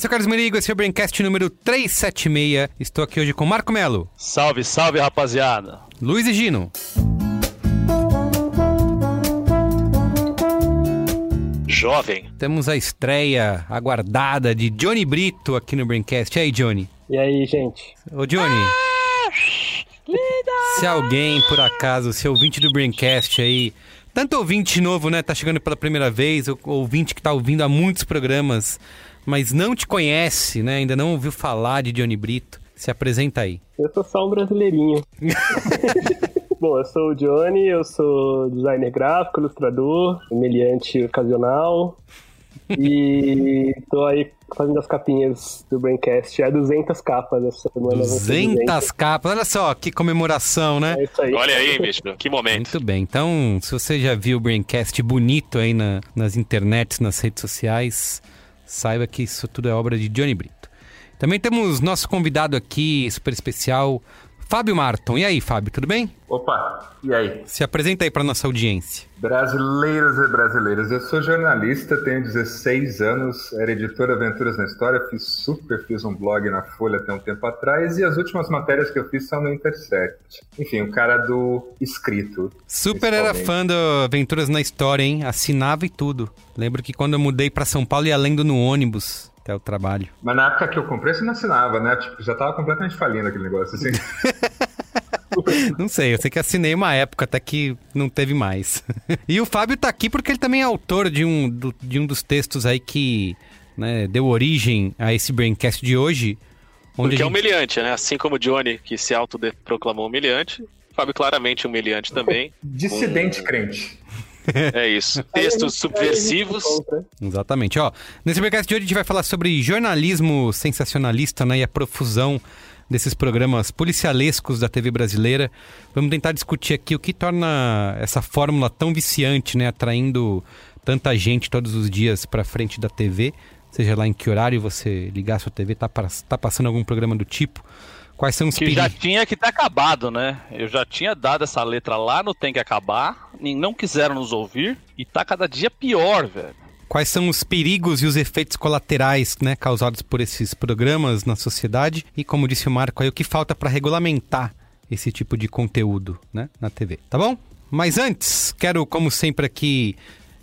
eu sou o Carlos Merigo, esse é o Braincast número 376. Estou aqui hoje com Marco Melo, Salve, salve, rapaziada. Luiz e Gino. Jovem. Temos a estreia aguardada de Johnny Brito aqui no Braincast. E aí, Johnny? E aí, gente? Ô, Johnny. Se alguém, por acaso, se ouvinte do Braincast aí, tanto ouvinte novo, né, tá chegando pela primeira vez, ou ouvinte que tá ouvindo há muitos programas, mas não te conhece, né, ainda não ouviu falar de Johnny Brito, se apresenta aí. Eu sou só um brasileirinho. Bom, eu sou o Johnny, eu sou designer gráfico, ilustrador, meliante ocasional. E tô aí fazendo as capinhas do Braincast. É 200 capas essa semana. vão ser 200 capas, olha só que comemoração, né? É isso aí. Olha aí, bicho. Que momento. Muito bem, então se você já viu o Braincast bonito aí na- nas internets, nas redes sociais, saiba que isso tudo é obra de Johnny Brito. Também temos nosso convidado aqui, super especial, Fábio Marton. E aí, Fábio, tudo bem? Opa, e aí? Se apresenta aí para nossa audiência. Brasileiros e brasileiras, eu sou jornalista, tenho 16 anos, era editor Aventuras na História, fiz super, fiz um blog na Folha até um tempo atrás e as últimas matérias que eu fiz são no Intercept. Enfim, o cara do escrito. Super era fã do Aventuras na História, hein? Assinava e tudo. Lembro que quando eu mudei para São Paulo ia lendo no ônibus até o trabalho. Mas na época que eu comprei, você não assinava, né? Tipo, já tava completamente falindo aquele negócio, assim. Não sei, eu sei que assinei uma época até que não teve mais. e o Fábio tá aqui porque ele também é autor de um, do- de um dos textos aí que né, deu origem a esse Braincast de hoje. Onde Porque é gente- humilhante, né? Assim como o Johnny, que se autoproclamou humilhante, Fábio claramente humilhante também. Dissidente crente. É isso. Textos subversivos. Exatamente, ó. Nesse Braincast de hoje a gente vai falar sobre jornalismo sensacionalista né, e a profusão desses programas policialescos da TV brasileira. Vamos tentar discutir aqui o que torna essa fórmula tão viciante, né, atraindo tanta gente todos os dias para frente da TV, seja lá em que horário você ligar a sua TV, tá, tá passando algum programa do tipo. Quais são os Que já tinha que ter acabado, né? Eu já tinha dado essa letra lá no Tem que Acabar, não quiseram nos ouvir, e tá cada dia pior, velho. Quais são os perigos e os efeitos colaterais né, causados por esses programas na sociedade? E como disse o Marco aí, o que falta para regulamentar esse tipo de conteúdo né, na TV, tá bom? Mas antes, quero, como sempre aqui,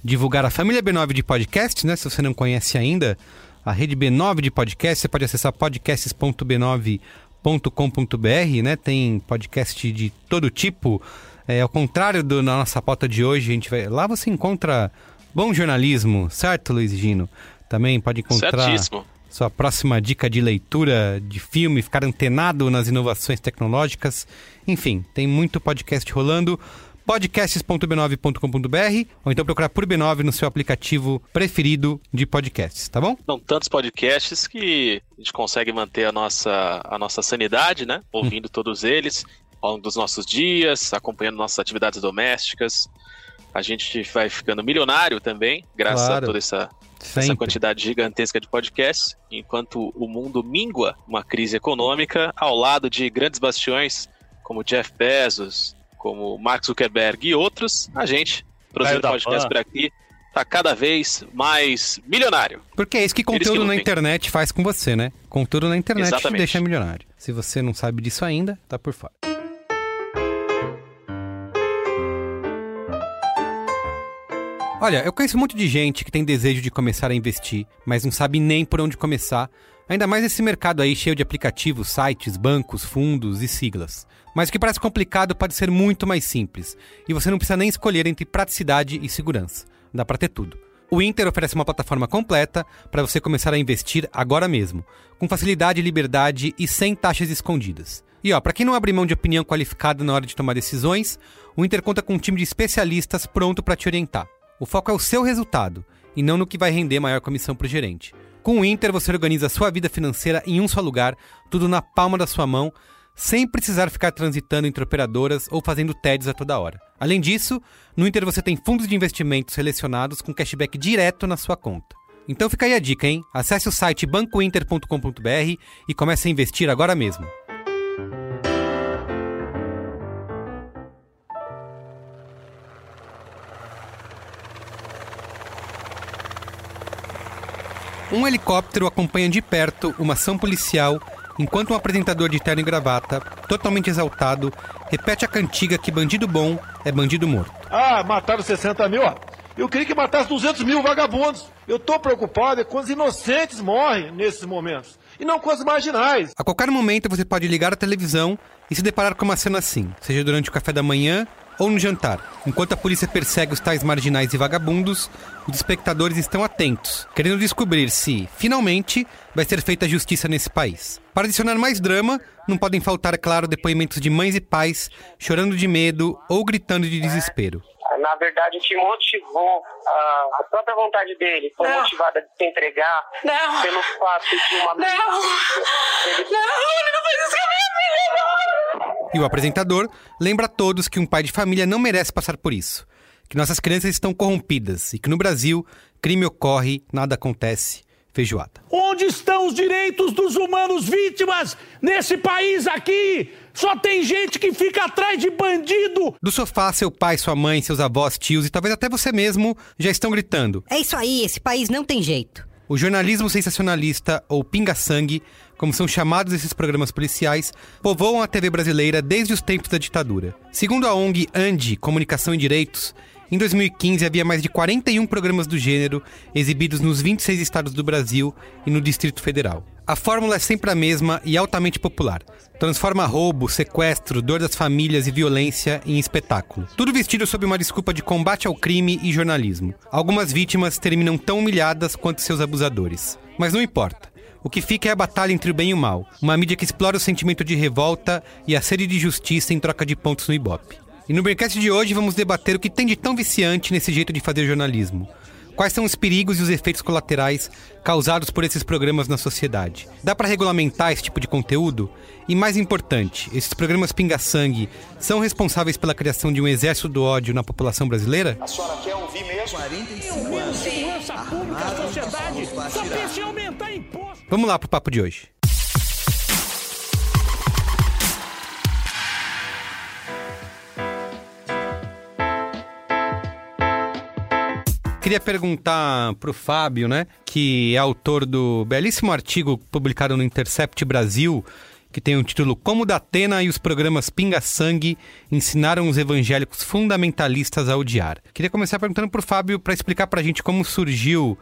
divulgar a família B9 de podcast, né? Se você não conhece ainda, a rede B9 de podcast, você pode acessar podcasts.b9.com.br, né? Tem podcast de todo tipo. É, ao contrário do, na nossa pauta de hoje, a gente vai. Lá você encontra bom jornalismo, certo, Luiz Gino? Também pode encontrar Certíssimo. sua próxima dica de leitura, de filme, ficar antenado nas inovações tecnológicas. Enfim, tem muito podcast rolando. podcasts.b9.com.br ou então procurar por B9 no seu aplicativo preferido de podcasts, tá bom? São tantos podcasts que a gente consegue manter a nossa, a nossa sanidade, né? Ouvindo todos eles ao longo dos nossos dias, acompanhando nossas atividades domésticas. A gente vai ficando milionário também, graças Claro. a toda essa, essa quantidade gigantesca de podcasts, enquanto o mundo mingua uma crise econômica, ao lado de grandes bastiões como Jeff Bezos, como Mark Zuckerberg e outros, a gente, produzindo podcast por aqui, tá cada vez mais milionário. Porque é isso que Eles que conteúdo na internet faz com você, né? Conteúdo na internet te Exatamente. deixa milionário. Se você não sabe disso ainda, tá por fora. Olha, eu conheço um monte de gente que tem desejo de começar a investir, mas não sabe nem por onde começar. Ainda mais nesse mercado aí cheio de aplicativos, sites, bancos, fundos e siglas. Mas o que parece complicado pode ser muito mais simples. E você não precisa nem escolher entre praticidade e segurança. Dá pra ter tudo. O Inter oferece uma plataforma completa para você começar a investir agora mesmo, com facilidade, liberdade e sem taxas escondidas. E ó, para quem não abre mão de opinião qualificada na hora de tomar decisões, o Inter conta com um time de especialistas pronto para te orientar. O foco é o seu resultado e não no que vai render maior comissão para o gerente. Com o Inter, você organiza a sua vida financeira em um só lugar, tudo na palma da sua mão, sem precisar ficar transitando entre operadoras ou fazendo TEDs a toda hora. Além disso, no Inter você tem fundos de investimentos selecionados com cashback direto na sua conta. Então fica aí a dica, hein? Acesse o site bancointer.com.br e comece a investir agora mesmo. Um helicóptero acompanha de perto uma ação policial enquanto um apresentador de terno e gravata, totalmente exaltado, repete a cantiga que bandido bom é bandido morto. Ah, mataram 60 mil, ó. Eu queria que matasse 200 mil vagabundos. Eu tô preocupado é quando os inocentes morrem nesses momentos. E não com os marginais. A qualquer momento você pode ligar a televisão e se deparar com uma cena assim, seja durante o café da manhã ou no jantar. Enquanto a polícia persegue os tais marginais e vagabundos, os espectadores estão atentos, querendo descobrir se, finalmente, vai ser feita justiça nesse país. Para adicionar mais drama, não podem faltar, claro, depoimentos de mães e pais chorando de medo ou gritando de desespero. Na verdade, o que motivou a, a própria vontade dele foi Não. motivada de se entregar Não. pelo fato de uma Não! Ele- Não, ele não fez isso com a minha filha, não! E o apresentador lembra a todos que um pai de família não merece passar por isso. Que nossas crianças estão corrompidas e que no Brasil, crime ocorre, nada acontece. Feijoada. Onde estão os direitos dos humanos vítimas nesse país aqui? Só tem gente que fica atrás de bandido. Do sofá, seu pai, sua mãe, seus avós, tios e talvez até você mesmo já estão gritando. É isso aí, esse país não tem jeito. O jornalismo sensacionalista, ou pinga-sangue, como são chamados esses programas policiais, povoam a TV brasileira desde os tempos da ditadura. Segundo a ONG ANDI, Comunicação e Direitos, em 2015 havia mais de 41 programas do gênero exibidos nos 26 estados do Brasil e no Distrito Federal. A fórmula é sempre a mesma e altamente popular. Transforma roubo, sequestro, dor das famílias e violência em espetáculo. Tudo vestido sob uma desculpa de combate ao crime e jornalismo. Algumas vítimas terminam tão humilhadas quanto seus abusadores. Mas não importa. O que fica é a batalha entre o bem e o mal. Uma mídia que explora o sentimento de revolta e a sede de justiça em troca de pontos no Ibope. E no Braincast de hoje vamos debater o que tem de tão viciante nesse jeito de fazer jornalismo. Quais são os perigos e os efeitos colaterais causados por esses programas na sociedade? Dá para regulamentar esse tipo de conteúdo? E mais importante, esses programas pinga-sangue são responsáveis pela criação de um exército do ódio na população brasileira? A senhora quer ouvir mesmo? Menos segurança pública, a sociedade só pensa em aumentar imposto. Vamos lá pro papo de hoje. Queria perguntar pro Fábio, né, que é autor do belíssimo artigo publicado no Intercept Brasil, que tem o título Como Datena e os programas Pinga Sangue ensinaram os evangélicos fundamentalistas a odiar. Queria começar perguntando pro Fábio para explicar pra gente como surgiu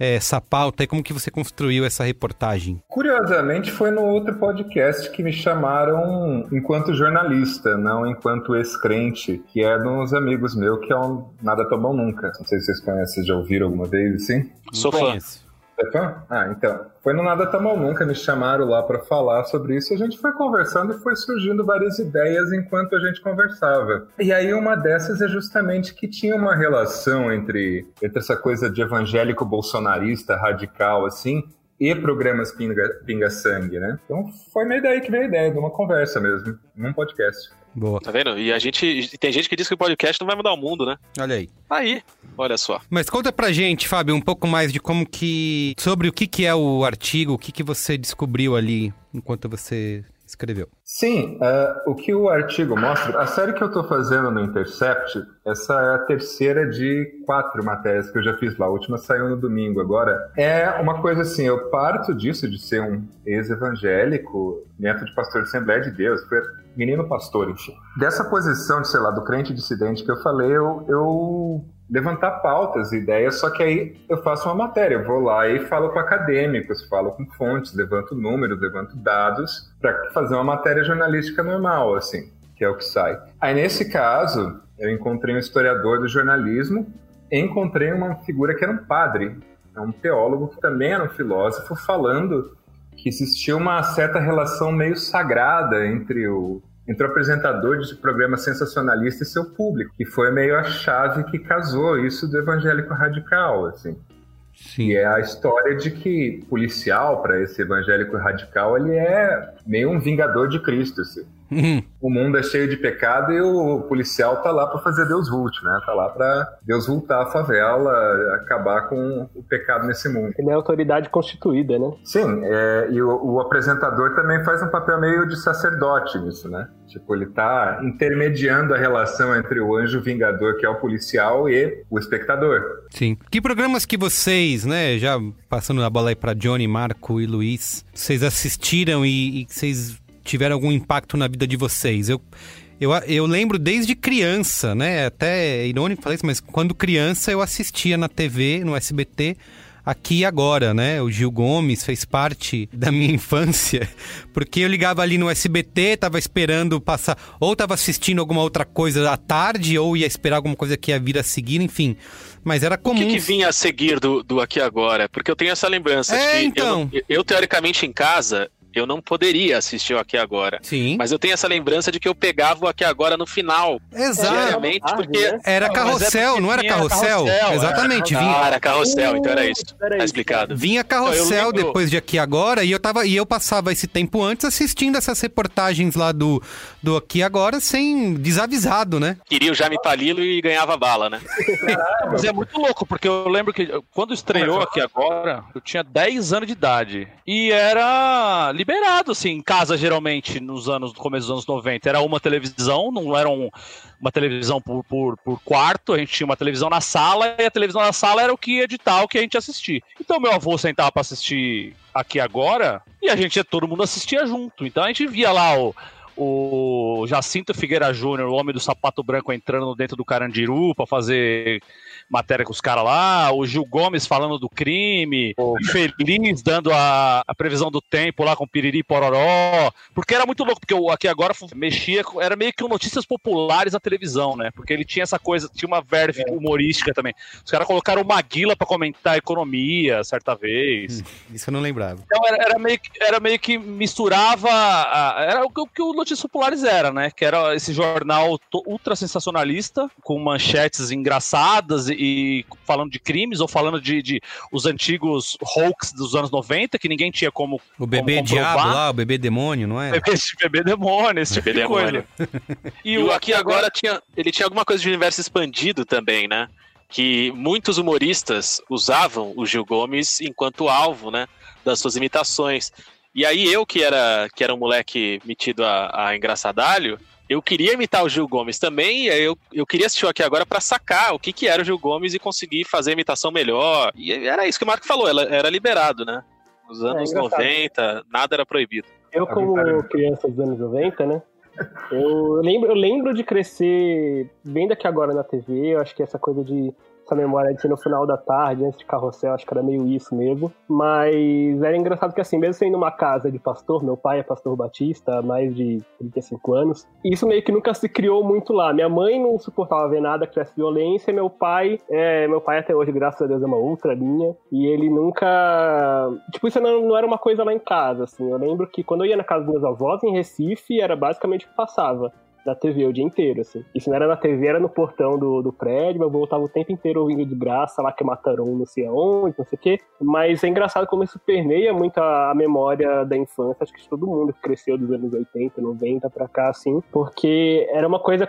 essa pauta e como que você construiu essa reportagem. Curiosamente, foi no outro podcast que me chamaram enquanto jornalista, não enquanto ex-crente, que é de uns amigos meus, que é um Nada Tão Bom Nunca. Não sei se vocês conhecem, vocês já ouviram alguma vez assim? Sou fã. conheço. Fã? Ah, então. Foi no Nada Tão Mal Nunca, me chamaram lá para falar sobre isso. A gente foi conversando e foi surgindo várias ideias enquanto a gente conversava. E aí uma dessas é justamente que tinha uma relação entre, entre essa coisa de evangélico bolsonarista radical, assim, e programas pinga- pinga-sangue, né? Então foi meio daí que veio a ideia, de uma conversa mesmo, num podcast. Boa. Tá vendo? E a gente. Tem gente que diz que o podcast não vai mudar o mundo, né? Olha aí. Aí, olha só. Mas conta pra gente, Fábio, um pouco mais de como que. sobre o que, que é o artigo, o que, que você descobriu ali enquanto você escreveu. Sim, é, o que o artigo mostra, a série que eu estou fazendo no Intercept, essa é a terceira de quatro matérias que eu já fiz lá. A última saiu no domingo agora. É uma coisa assim, eu parto disso de ser um ex-evangélico, neto de pastor de Assembleia de Deus, foi menino pastor, enfim. Dessa posição de, sei lá, do crente dissidente que eu falei, eu, eu levantar pautas, ideias, só que aí eu faço uma matéria, eu vou lá e falo com acadêmicos, falo com fontes, levanto números, levanto dados para fazer uma matéria jornalística normal, assim, que é o que sai. Aí nesse caso, eu encontrei um historiador do jornalismo, encontrei uma figura que era um padre, é um teólogo que também era um filósofo, falando que existia uma certa relação meio sagrada entre o entre o apresentador de programa sensacionalista e seu público, que foi meio a chave que casou isso do evangélico radical, assim. Sim. E é a história de que policial, para esse evangélico radical, ele é meio um vingador de Cristo. Assim. Uhum. O mundo é cheio de pecado e o policial tá lá para fazer Deus volte, né? Tá lá para Deus voltar a favela, acabar com o pecado nesse mundo. Ele é autoridade constituída, né? Sim, é, e o, o apresentador também faz um papel meio de sacerdote nisso, né? Tipo, ele tá intermediando a relação entre o anjo vingador, que é o policial, e o espectador. Sim. Que programas que vocês, né, já passando a bola aí pra Johnny, Marco e Luiz, vocês assistiram e, e vocês tiveram algum impacto na vida de vocês? Eu, eu, eu lembro desde criança, né? Até é irônico falar isso, mas quando criança eu assistia na TV, no SBT, aqui e agora, né? O Gil Gomes fez parte da minha infância, porque eu ligava ali no SBT, tava esperando passar, ou tava assistindo alguma outra coisa à tarde, ou ia esperar alguma coisa que ia vir a seguir, enfim. Mas era comum. O que, que vinha a seguir do, do Aqui Agora? Porque eu tenho essa lembrança É, de que então. eu, eu, teoricamente, em casa, eu não poderia assistir o Aqui Agora. Sim. Mas eu tenho essa lembrança de que eu pegava o Aqui Agora no final. Exato. Tarde, porque. Era é carrossel, não era carrossel? carrossel, Exatamente, era vinha. Ah, era carrossel, então era isso. Tá explicado. Vinha carrossel lembro- depois de aqui agora e eu tava e eu passava esse tempo antes assistindo essas reportagens lá do, do aqui agora sem desavisado, né? Queria o Jaime Palilo e ganhava bala, né? Mas é muito louco, porque eu lembro que quando estreou aqui agora, eu tinha 10 anos de idade. E era liberado, assim, em casa, geralmente, nos anos, no começo dos anos 90. Era uma televisão, não era um- uma televisão por, por, por quarto, a gente tinha uma televisão na sala, e a televisão na sala era o que ia editar, o que a gente assistia. Então meu avô sentava pra assistir aqui agora, e a gente, todo mundo assistia junto. Então a gente via lá o o Jacinto Figueira Júnior, o homem do sapato branco, entrando dentro do Carandiru pra fazer matéria com os caras lá, o Gil Gomes falando do crime, o Feliz dando a, a previsão do tempo lá com Piriri Pororó, porque era muito louco, porque o aqui agora mexia, era meio que um notícias populares na televisão, né? Porque ele tinha essa coisa, tinha uma verve humorística também. Os caras colocaram o Maguila pra comentar a economia certa vez. Isso eu não lembrava. Então era, era meio, que- era meio que misturava. a- era o que, o que o Notícias Populares era, né? Que era esse jornal ultra sensacionalista, com manchetes engraçadas e, e falando de crimes ou falando de, de os antigos hoax dos anos 90, que ninguém tinha como. O bebê como diabo lá, o bebê demônio, não é? Bebê, bebê demônio, esse tipo Bebê de coisa. demônio. E o Aqui Agora tinha, ele tinha alguma coisa de universo expandido também, né? Que muitos humoristas usavam o Gil Gomes enquanto alvo, né? Das suas imitações. E aí eu, que era, que era um moleque metido a, a engraçadalho, eu queria imitar o Gil Gomes também, e aí eu, eu queria assistir o Aqui Agora pra sacar o que, que era o Gil Gomes e conseguir fazer a imitação melhor. E era isso que o Marco falou, ela era liberado, né? Nos anos engraçado. 90, nada era proibido. Eu, como criança dos anos 90, né? Eu lembro, eu lembro de crescer vendo aqui agora na TV. Eu acho que essa coisa de. Essa memória de ser no final da tarde, antes de carrossel, acho que era meio isso mesmo. Mas era engraçado que, assim, mesmo sendo uma casa de pastor, meu pai é pastor batista há mais de 35 anos, isso meio que nunca se criou muito lá. Minha mãe não suportava ver nada que tivesse violência, meu pai, é, meu pai até hoje, graças a Deus, é uma outra linha, e ele nunca. Tipo, isso não, não era uma coisa lá em casa, assim. Eu lembro que quando eu ia na casa dos meus avós em Recife, era basicamente o que passava na TV o dia inteiro, assim. E se não era na TV, era no portão do, do prédio, eu voltava o tempo inteiro ouvindo de graça lá que mataram não sei aonde, não sei o quê. Mas é engraçado como isso permeia muito a, a memória da infância, acho que de todo mundo que cresceu dos anos 80, 90 pra cá, assim, porque era uma coisa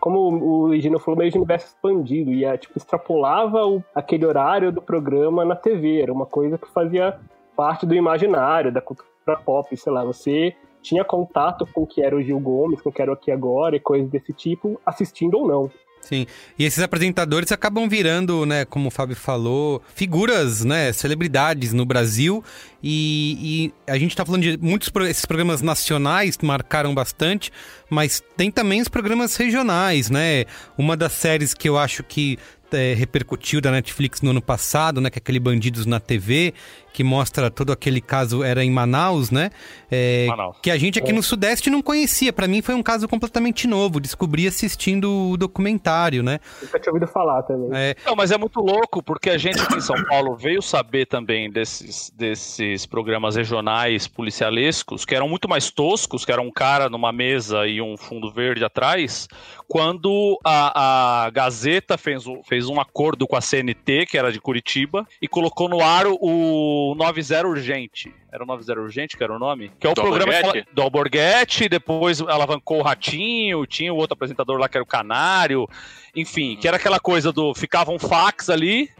como o Gino falou, meio de universo expandido, e tipo, extrapolava o, aquele horário do programa na TV, era uma coisa que fazia parte do imaginário, da cultura pop, sei lá, você tinha contato com o que era o Gil Gomes, com o que era o Aqui Agora e coisas desse tipo, assistindo ou não. Sim. E esses apresentadores acabam virando, né, como o Fábio falou, figuras, né, celebridades no Brasil. E, e a gente tá falando de muitos esses programas nacionais marcaram bastante, mas tem também os programas regionais, né? Uma das séries que eu acho que é, repercutiu da Netflix no ano passado, né, que é aquele Bandidos na TV, que mostra todo aquele caso, era em Manaus, né? É, Manaus. Que a gente aqui no Sudeste não conhecia. Para mim foi um caso completamente novo. Descobri assistindo o documentário, né? Nunca tinha ouvido falar também. É, Não, mas é muito louco, porque a gente aqui em São Paulo veio saber também desses, desses programas regionais policialescos, que eram muito mais toscos, que era um cara numa mesa e um fundo verde atrás, quando a, a Gazeta fez, um- fez um acordo com a CNT, que era de Curitiba, e colocou no ar o 90 Urgente. Era o 90 Urgente, que era o nome? Que é o Do programa que Alborguete? ela- do Alborguete, depois alavancou o Ratinho, tinha o outro apresentador lá que era o Canário, enfim, que era aquela coisa do ficava um fax ali,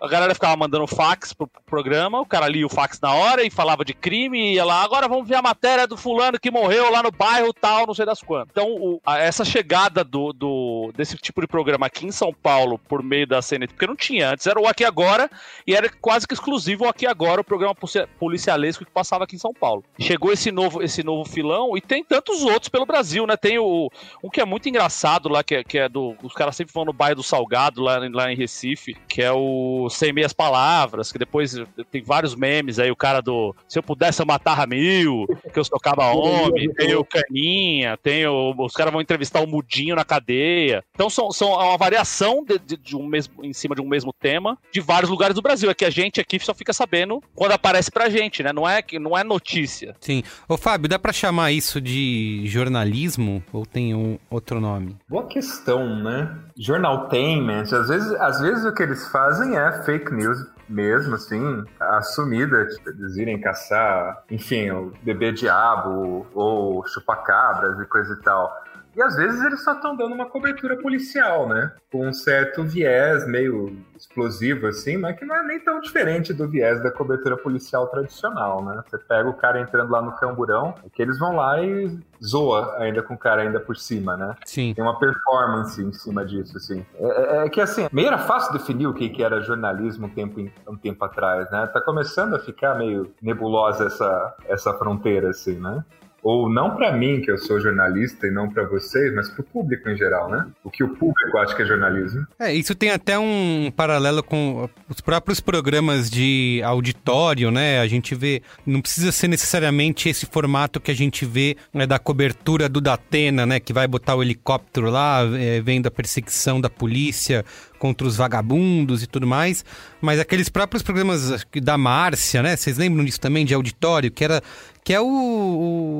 a galera ficava mandando fax pro programa, o cara lia o fax na hora e falava de crime e ia lá, agora vamos ver a matéria do fulano que morreu lá no bairro tal, não sei das quantas. Então, o- a- essa chegada do, do- desse tipo de programa aqui em São Paulo por meio da CNT, porque não tinha antes, era o Aqui Agora e era quase que exclusivo o Aqui Agora, o programa policia- policialesco que passava aqui em São Paulo. Chegou esse novo, esse novo filão e tem tantos outros pelo Brasil, né? Tem o, um que é muito engraçado lá, que é, que é do. Os caras sempre vão no bairro do Salgado, lá, lá em Recife, que é o Sem Meias Palavras, que depois tem vários memes aí, o cara do Se eu pudesse eu matava mil, que eu socava homem, tem o Caninha, tem o. Os caras vão entrevistar o Mudinho na cadeia. Então são, são uma variação de, de- de um mesmo, em cima de um mesmo tema de vários lugares do Brasil. É que a gente aqui só fica sabendo quando aparece pra gente, né? Não é, que- não é notícia. sim. Ô, Fábio, dá pra chamar isso de jornalismo ou tem um outro nome? Boa questão, né? Jornaltainment, às vezes, às vezes o que eles fazem é fake news mesmo, assim, assumida, tipo, eles irem caçar, enfim, o bebê diabo ou chupacabras e coisa e tal. E às vezes eles só estão dando uma cobertura policial, né? Com um certo viés meio explosivo, assim, mas que não é nem tão diferente do viés da cobertura policial tradicional, né? Você pega o cara entrando lá no camburão, é que eles vão lá e zoa ainda com o cara ainda por cima, né? Sim. Tem uma performance em cima disso, assim. É, é- é que, assim, meio era fácil definir o que, que era jornalismo um tempo, em- um tempo atrás, né? Tá começando a ficar meio nebulosa essa, essa fronteira, assim, né? Ou não pra mim, que eu sou jornalista, e não pra vocês, mas pro público em geral, né? O que o público acha que é jornalismo. É, isso tem até um paralelo com os próprios programas de auditório, né? A gente vê, não precisa ser necessariamente esse formato que a gente vê né, da cobertura do Datena, né? Que vai botar o helicóptero lá, é, vendo a perseguição da polícia contra os vagabundos e tudo mais, mas aqueles próprios programas da Márcia, né? Vocês lembram disso também, de auditório, que era que é o,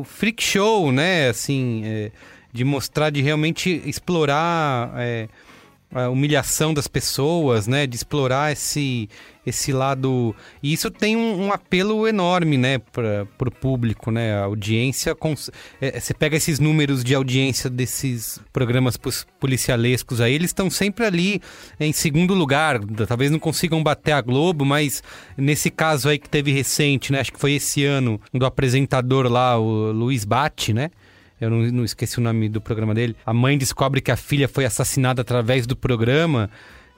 o freak show, né? Assim, é, de mostrar, de realmente explorar é, a humilhação das pessoas, né? De explorar esse, esse lado. E isso tem um, um apelo enorme, né? Para o público, né? A audiência. cons- é, Você pega esses números de audiência desses programas policialescos aí, eles estão sempre ali em segundo lugar. Talvez não consigam bater a Globo, mas nesse caso aí que teve recente, né? Acho que foi esse ano, do apresentador lá, o Luiz Bate, né? Eu não, não esqueci o nome do programa dele. A mãe descobre que a filha foi assassinada através do programa.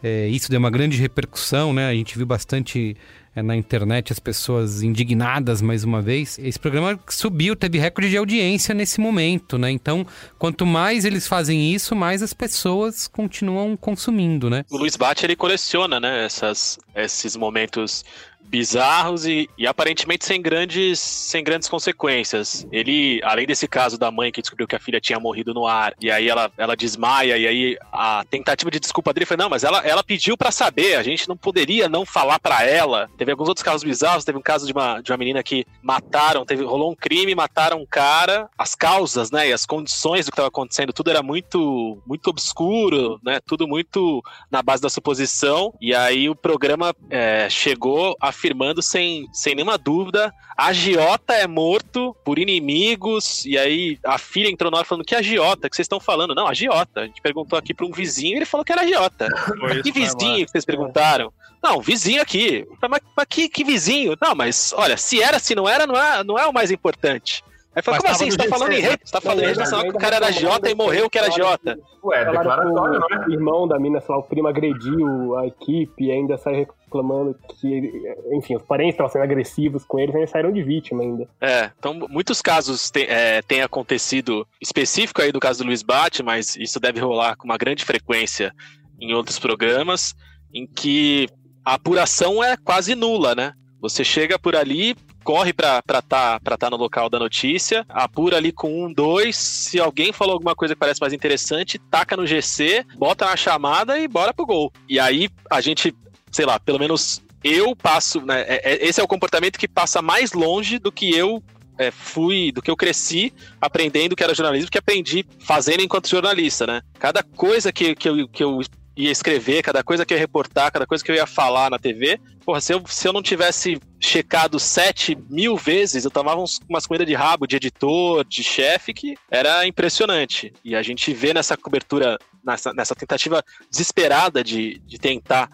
É, isso deu uma grande repercussão, né? A gente viu bastante é, na internet as pessoas indignadas mais uma vez. Esse programa subiu, teve recorde de audiência nesse momento, né? Então, quanto mais eles fazem isso, mais as pessoas continuam consumindo, né? O Luiz Bate, ele coleciona, né, essas, esses momentos bizarros e, e aparentemente sem grandes, sem grandes consequências. Ele, além desse caso da mãe que descobriu que a filha tinha morrido no ar, e aí ela, ela desmaia, e aí a tentativa de desculpa dele foi, não, mas ela, ela pediu pra saber, a gente não poderia não falar pra ela. Teve alguns outros casos bizarros, teve um caso de uma, de uma menina que mataram, teve, rolou um crime, mataram um cara, as causas, né, e as condições do que estava acontecendo, tudo era muito, muito obscuro, né, tudo muito na base da suposição, e aí o programa é, chegou afirmando sem, sem nenhuma dúvida, agiota é morto por inimigos, e aí a filha entrou na hora falando que agiota, que vocês estão falando? Não, agiota. A gente perguntou aqui para um vizinho e ele falou que era agiota. Que vizinho que vocês perguntaram? Não, vizinho aqui. Mas, mas que, que vizinho? Não, mas olha, se era, se não era, não é, não é o mais importante. Aí falou, Mas como assim? Você no tá falando em rede? Você tá falando em rede nacional que o cara era agiota e morreu que era agiota. Ué, declaratório, que não é? o irmão da mina, sei lá, o primo agrediu a equipe e ainda saiu reclamando que, enfim, os parentes estavam sendo agressivos com eles, ainda saíram de vítima ainda. É, então muitos casos te- é, têm acontecido, específico aí do caso do Luiz Bate, mas isso deve rolar com uma grande frequência em outros programas, em que a apuração é quase nula, né? Você chega por ali, corre pra estar tá, pra tá no local da notícia, apura ali com um, dois. Se alguém falou alguma coisa que parece mais interessante, taca no GC, bota na chamada e bora pro gol. E aí a gente, sei lá, pelo menos eu passo, né? é- é- esse é o comportamento que passa mais longe do que eu é, fui, do que eu cresci aprendendo que era jornalismo, que aprendi fazendo enquanto jornalista, né? Cada coisa que, que, eu, que eu ia escrever, cada coisa que eu ia reportar, cada coisa que eu ia falar na TV, porra, se eu, se eu não tivesse checado sete mil vezes, eu tomava uns, umas comidas de rabo de editor, de chefe, que era impressionante. E a gente vê nessa cobertura, nessa, nessa tentativa desesperada de, de tentar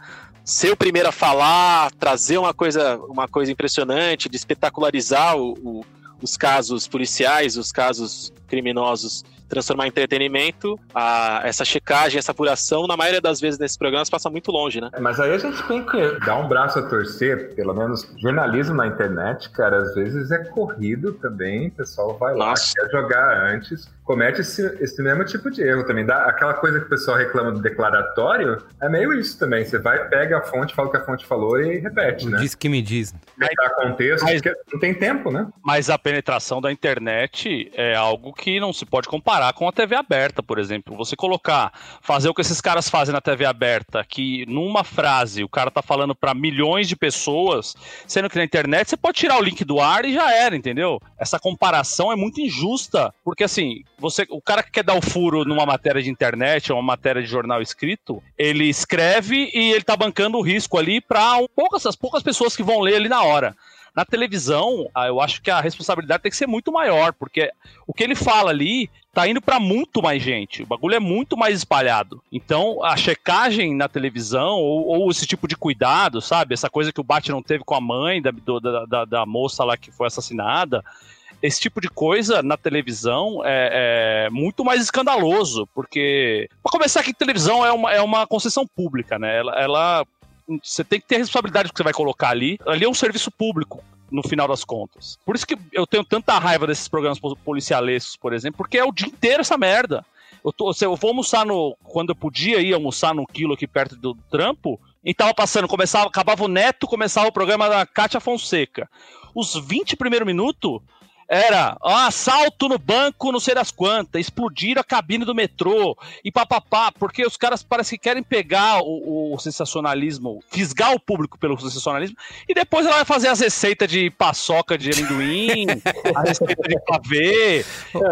ser o primeiro a falar, trazer uma coisa, uma coisa impressionante, de espetacularizar o- o- os casos policiais, os casos criminosos, transformar em entretenimento, a- essa checagem, essa apuração, na maioria das vezes nesses programas passa muito longe, né? Mas aí a gente tem que dar um braço a torcer, pelo menos jornalismo na internet, cara, às vezes é corrido também, o pessoal vai lá, Nossa. quer jogar antes, comete esse, esse mesmo tipo de erro também. Dá, aquela coisa que o pessoal reclama do declaratório, é meio isso também. Você vai, pega a fonte, fala o que a fonte falou e repete, né? Diz que me diz. Pegar contexto, Mas- não tem tempo, né? Mas a penetração da internet é algo que não se pode comparar com a TV aberta, por exemplo. Você colocar, fazer o que esses caras fazem na TV aberta, que numa frase o cara tá falando para milhões de pessoas, sendo que na internet você pode tirar o link do ar e já era, entendeu? Essa comparação é muito injusta, porque assim, você, o cara que quer dar o furo numa matéria de internet ou uma matéria de jornal escrito, ele escreve e ele tá bancando o risco ali para poucas, as poucas pessoas que vão ler ali na hora. Na televisão, ah, eu acho que a responsabilidade tem que ser muito maior, porque o que ele fala ali tá indo para muito mais gente. O bagulho é muito mais espalhado. Então, a checagem na televisão, ou, ou esse tipo de cuidado, sabe? Essa coisa que o Bate não teve com a mãe da, do- da, da, da moça lá que foi assassinada. Esse tipo de coisa na televisão é, é muito mais escandaloso, porque. Pra começar, que televisão é uma, é uma concessão pública, né? Ela, ela você tem que ter a responsabilidade do que você vai colocar ali. Ali é um serviço público, no final das contas. Por isso que eu tenho tanta raiva desses programas pol- policialescos, por exemplo, porque é o dia inteiro essa merda. Eu, tô, eu vou almoçar no. Quando eu podia ir almoçar num quilo aqui perto do trampo, e tava passando, começava, acabava o Neto, começava o programa da Cátia Fonseca. Os 20 primeiros minutos era ó, assalto no banco, não sei das quantas, explodiram a cabine do metrô e papapá, porque os caras parecem que querem pegar o, o sensacionalismo, fisgar o público pelo sensacionalismo, e depois ela vai fazer as receitas de paçoca de amendoim, a receita de pavê.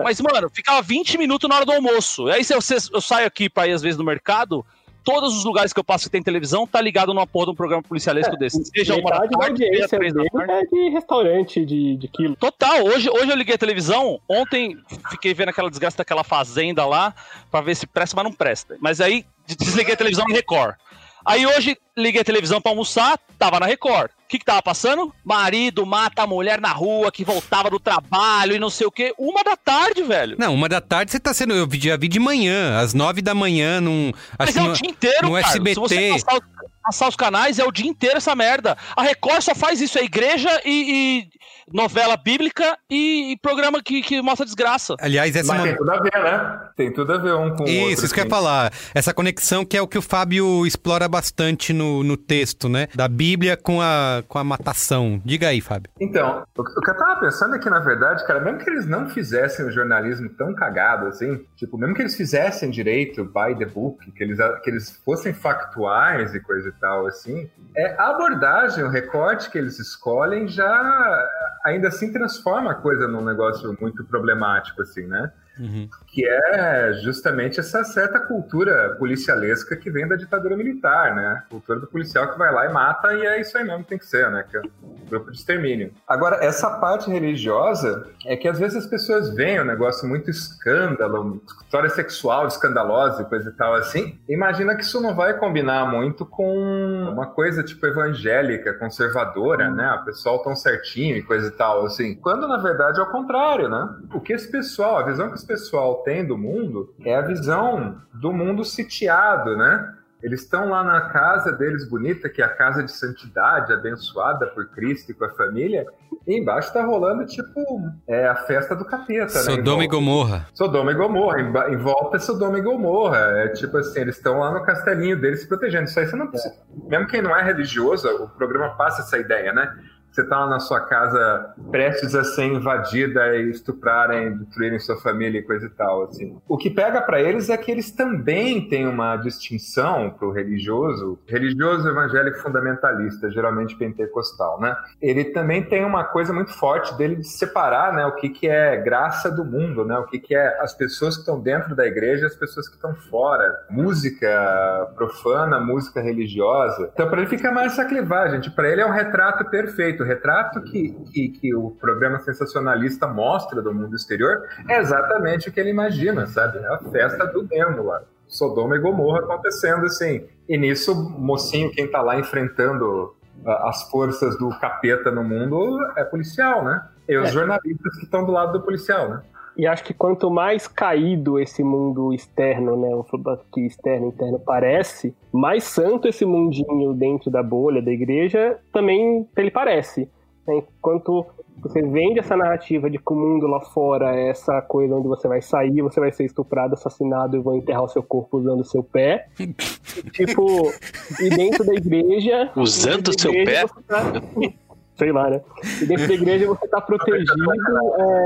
Mas, mano, ficava 20 minutos na hora do almoço. Aí se eu, eu saio aqui pra ir às vezes no mercado. Todos os lugares que eu passo que tem televisão tá ligado numa porra de um programa policialesco desse. Seja uma da tarde, audiência três da dele tarde. é de restaurante de, de quilo. Total, hoje, hoje eu liguei a televisão, ontem fiquei vendo aquela desgraça daquela fazenda lá, pra ver se presta, mas não presta. Mas aí desliguei a televisão na Record. Aí hoje liguei a televisão pra almoçar, tava na Record. O que que tava passando? Marido mata a mulher na rua que voltava do trabalho e não sei o quê. Uma da tarde, velho. Não, uma da tarde você tá sendo. Eu já vi de manhã, às nove da manhã, num. Mas é que o no, dia inteiro, no cara. SBT. Se você passar, passar os canais, é o dia inteiro essa merda. A Record só faz isso, é igreja e, e novela bíblica e, e programa que, que mostra desgraça. Aliás, essa Mas é tem tudo a ver, né? Tem tudo a ver um com o outro. Isso, isso que eu ia falar. Essa conexão que é o que o Fábio explora bastante no, no texto, né? Da Bíblia com a, com a matação. Diga aí, Fábio. Então, o que o que eu tava pensando é que, na verdade, cara, mesmo que eles não fizessem o jornalismo tão cagado assim, tipo, mesmo que eles fizessem direito by the book, que eles, que eles fossem factuais e coisa e tal, assim, é, a abordagem, o recorte que eles escolhem já ainda assim transforma a coisa num negócio muito problemático, assim, né? Que é justamente essa certa cultura policialesca que vem da ditadura militar, né? Cultura do policial que vai lá e mata e é isso aí mesmo que tem que ser, né? Que é o grupo de extermínio. Agora, essa parte religiosa é que às vezes as pessoas veem um negócio muito escândalo, história sexual escandalosa e coisa e tal assim, imagina que isso não vai combinar muito com uma coisa tipo evangélica, conservadora, né? O pessoal tão certinho e coisa e tal, assim. Quando na verdade é o contrário, né? O que esse pessoal, a visão que pessoal tem do mundo é a visão do mundo sitiado, né? Eles estão lá na casa deles bonita, que é a casa de santidade, abençoada por Cristo e com a família, e embaixo tá rolando, tipo, é, a festa do capeta, né? Sodoma e volta. Gomorra. Sodoma e Gomorra, em, em volta é Sodoma e Gomorra. É tipo assim, eles estão lá no castelinho deles se protegendo. Isso aí você não precisa. Mesmo quem não é religioso, o programa passa essa ideia, né? Você tá lá na sua casa prestes a ser invadida e estuprarem, destruírem sua família e coisa e tal, assim. O que pega para eles é que eles também têm uma distinção pro religioso, religioso evangélico fundamentalista, geralmente pentecostal, né? Ele também tem uma coisa muito forte dele de separar, né, o que que é graça do mundo, né? O que que é as pessoas que estão dentro da igreja e as pessoas que estão fora. Música profana, música religiosa. Então para ele fica mais essa clivagem, para ele é um retrato perfeito, retrato que, que, que o programa sensacionalista mostra do mundo exterior é exatamente o que ele imagina, sabe? É a festa do demo lá. Sodoma e Gomorra acontecendo assim. E nisso, mocinho, quem tá lá enfrentando as forças do capeta no mundo, é policial, né? E os É. jornalistas que estão do lado do policial, né? E acho que quanto mais caído esse mundo externo, né, o que externo e interno parece, mais santo esse mundinho dentro da bolha da igreja também ele parece. né? Enquanto você vende essa narrativa de que o mundo lá fora é essa coisa onde você vai sair, você vai ser estuprado, assassinado e vão enterrar o seu corpo usando o seu pé. tipo, e dentro da igreja. Usando o seu igreja pé? Sei lá, né? E dentro da igreja você tá protegido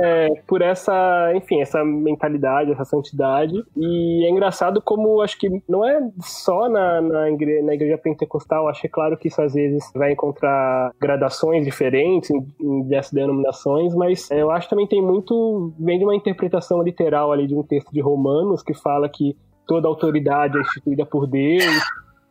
é, por essa, enfim, essa mentalidade, essa santidade. E é engraçado como acho que não é só na, na, igreja, na igreja pentecostal, acho que é claro que isso às vezes vai encontrar gradações diferentes em, em dessas denominações, mas é, eu acho que também tem muito, vem de uma interpretação literal ali de um texto de Romanos que fala que toda autoridade é instituída por Deus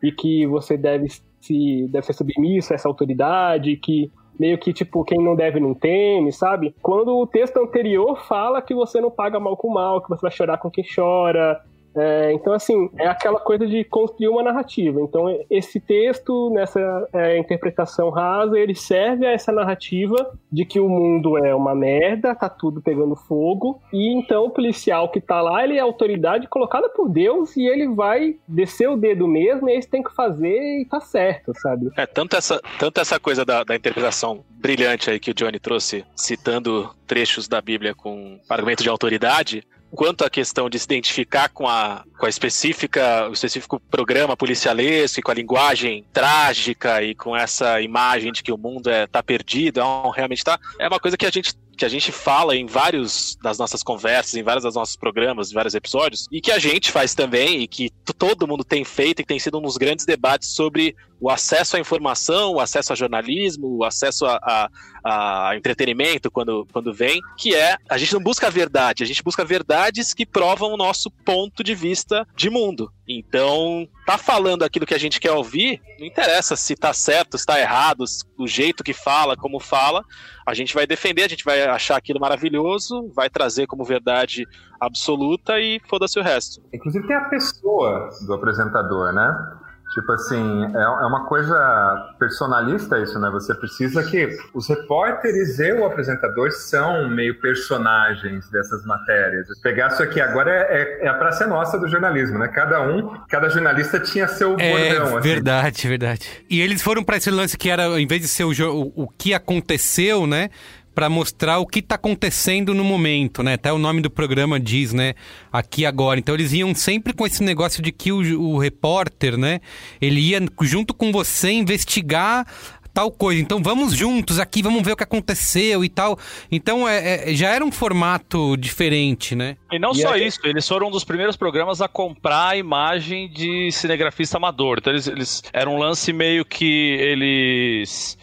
e que você deve se deve ser submisso a essa autoridade, que meio que tipo quem não deve não teme, sabe? Quando o texto anterior fala que você não paga mal com mal, que você vai chorar com quem chora. É, então, assim, é aquela coisa de construir uma narrativa. Então, esse texto, nessa é, interpretação rasa, ele serve a essa narrativa de que o mundo é uma merda, tá tudo pegando fogo, e então o policial que tá lá, ele é autoridade colocada por Deus e ele vai descer o dedo mesmo e eles têm que fazer e tá certo, sabe? É, tanto essa, tanto essa coisa da, da interpretação brilhante aí que o Johnny trouxe, citando trechos da Bíblia com argumento de autoridade, quanto a questão de se identificar com a, com a específica, o específico programa policialesco e com a linguagem trágica e com essa imagem de que o mundo é, tá perdido, não, realmente tá, é uma coisa que a gente que a gente fala em vários das nossas conversas, em vários dos nossos programas, em vários episódios, e que a gente faz também, e que todo mundo tem feito, e que tem sido um dos grandes debates sobre o acesso à informação, o acesso a jornalismo, o acesso a, a, a entretenimento quando, quando vem, que é a gente não busca a verdade, a gente busca verdades que provam o nosso ponto de vista de mundo. Então, tá falando aquilo que a gente quer ouvir, não interessa se tá certo, se tá errado, o jeito que fala, como fala, a gente vai defender, a gente vai achar aquilo maravilhoso, vai trazer como verdade absoluta e foda-se o resto. Inclusive tem a pessoa do apresentador, né? Tipo assim, é, é uma coisa personalista isso, né? Você precisa que os repórteres e o apresentador são meio personagens dessas matérias. Pegar isso aqui agora é, é, é a praça nossa do jornalismo, né? Cada um, cada jornalista tinha seu É bordão. assim. verdade, verdade. E eles foram pra esse lance que era, em vez de ser o, o, o que aconteceu, né? Pra mostrar o que tá acontecendo no momento, né? Até o nome do programa diz, né? Aqui agora. Então eles iam sempre com esse negócio de que o, o repórter, né? Ele ia junto com você investigar tal coisa. Então vamos juntos aqui, vamos ver o que aconteceu e tal. Então é, é- já era um formato diferente, né? E não E só aí- isso, eles foram um dos primeiros programas a comprar a imagem de cinegrafista amador. Então eles, eles era um lance meio que eles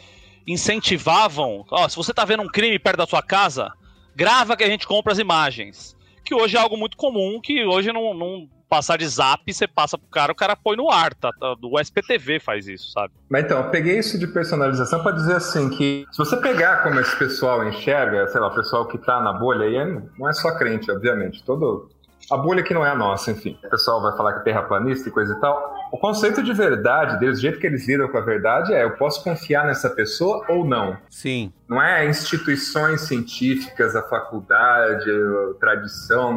incentivavam, ó, se você tá vendo um crime perto da sua casa, grava que a gente compra as imagens. Que hoje é algo muito comum, que hoje não, não passar de zap, você passa pro cara, o cara põe no ar, tá? tá? Do SPTV faz isso, sabe? Mas então, eu peguei isso de personalização para dizer assim que se você pegar como esse pessoal enxerga, sei lá, o pessoal que tá na bolha aí, é- não é só crente, obviamente, todo a bolha que não é a nossa, enfim. O pessoal vai falar que é terraplanista e coisa e tal. O conceito de verdade deles, do jeito que eles lidam com a verdade é eu posso confiar nessa pessoa ou não. Sim. Não é instituições científicas, a faculdade, a tradição,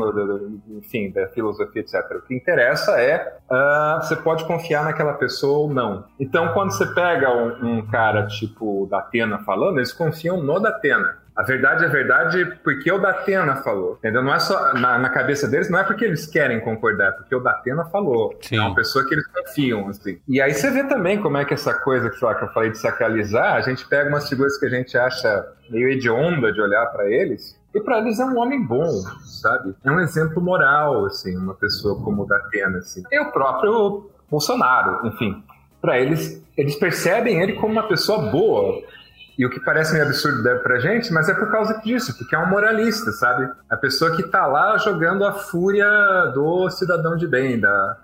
enfim, da filosofia, etc. O que interessa é ah, você pode confiar naquela pessoa ou não. Então, quando você pega um, um cara tipo da Atena falando, eles confiam no da Atena. A verdade é verdade porque o Datena falou, entendeu? Não é só na, na cabeça deles, não é porque eles querem concordar, é porque o Datena falou. Sim. É uma pessoa que eles confiam, assim. E aí você vê também como é que essa coisa que, lá, que eu falei de sacralizar, a gente pega umas figuras que a gente acha meio hedionda de olhar para eles, e para eles é um homem bom, sabe? É um exemplo moral, assim, uma pessoa como o Datena, assim. E o próprio Bolsonaro, enfim. Para eles, eles percebem ele como uma pessoa boa. E o que parece meio absurdo pra gente, mas é por causa disso, porque é um moralista, sabe? A pessoa que tá lá jogando a fúria do cidadão de bem, da,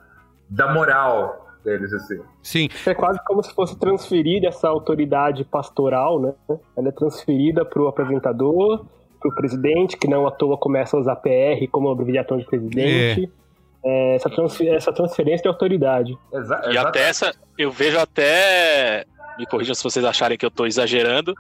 da moral deles, assim. Sim. É quase como se fosse transferir essa autoridade pastoral, né? Ela é transferida pro apresentador, pro presidente, que não à toa começa a usar PR como abreviação de presidente. É, essa, transfer- essa transferência de autoridade. Exa E até essa, eu vejo até. Me corrijam se vocês acharem que eu tô exagerando,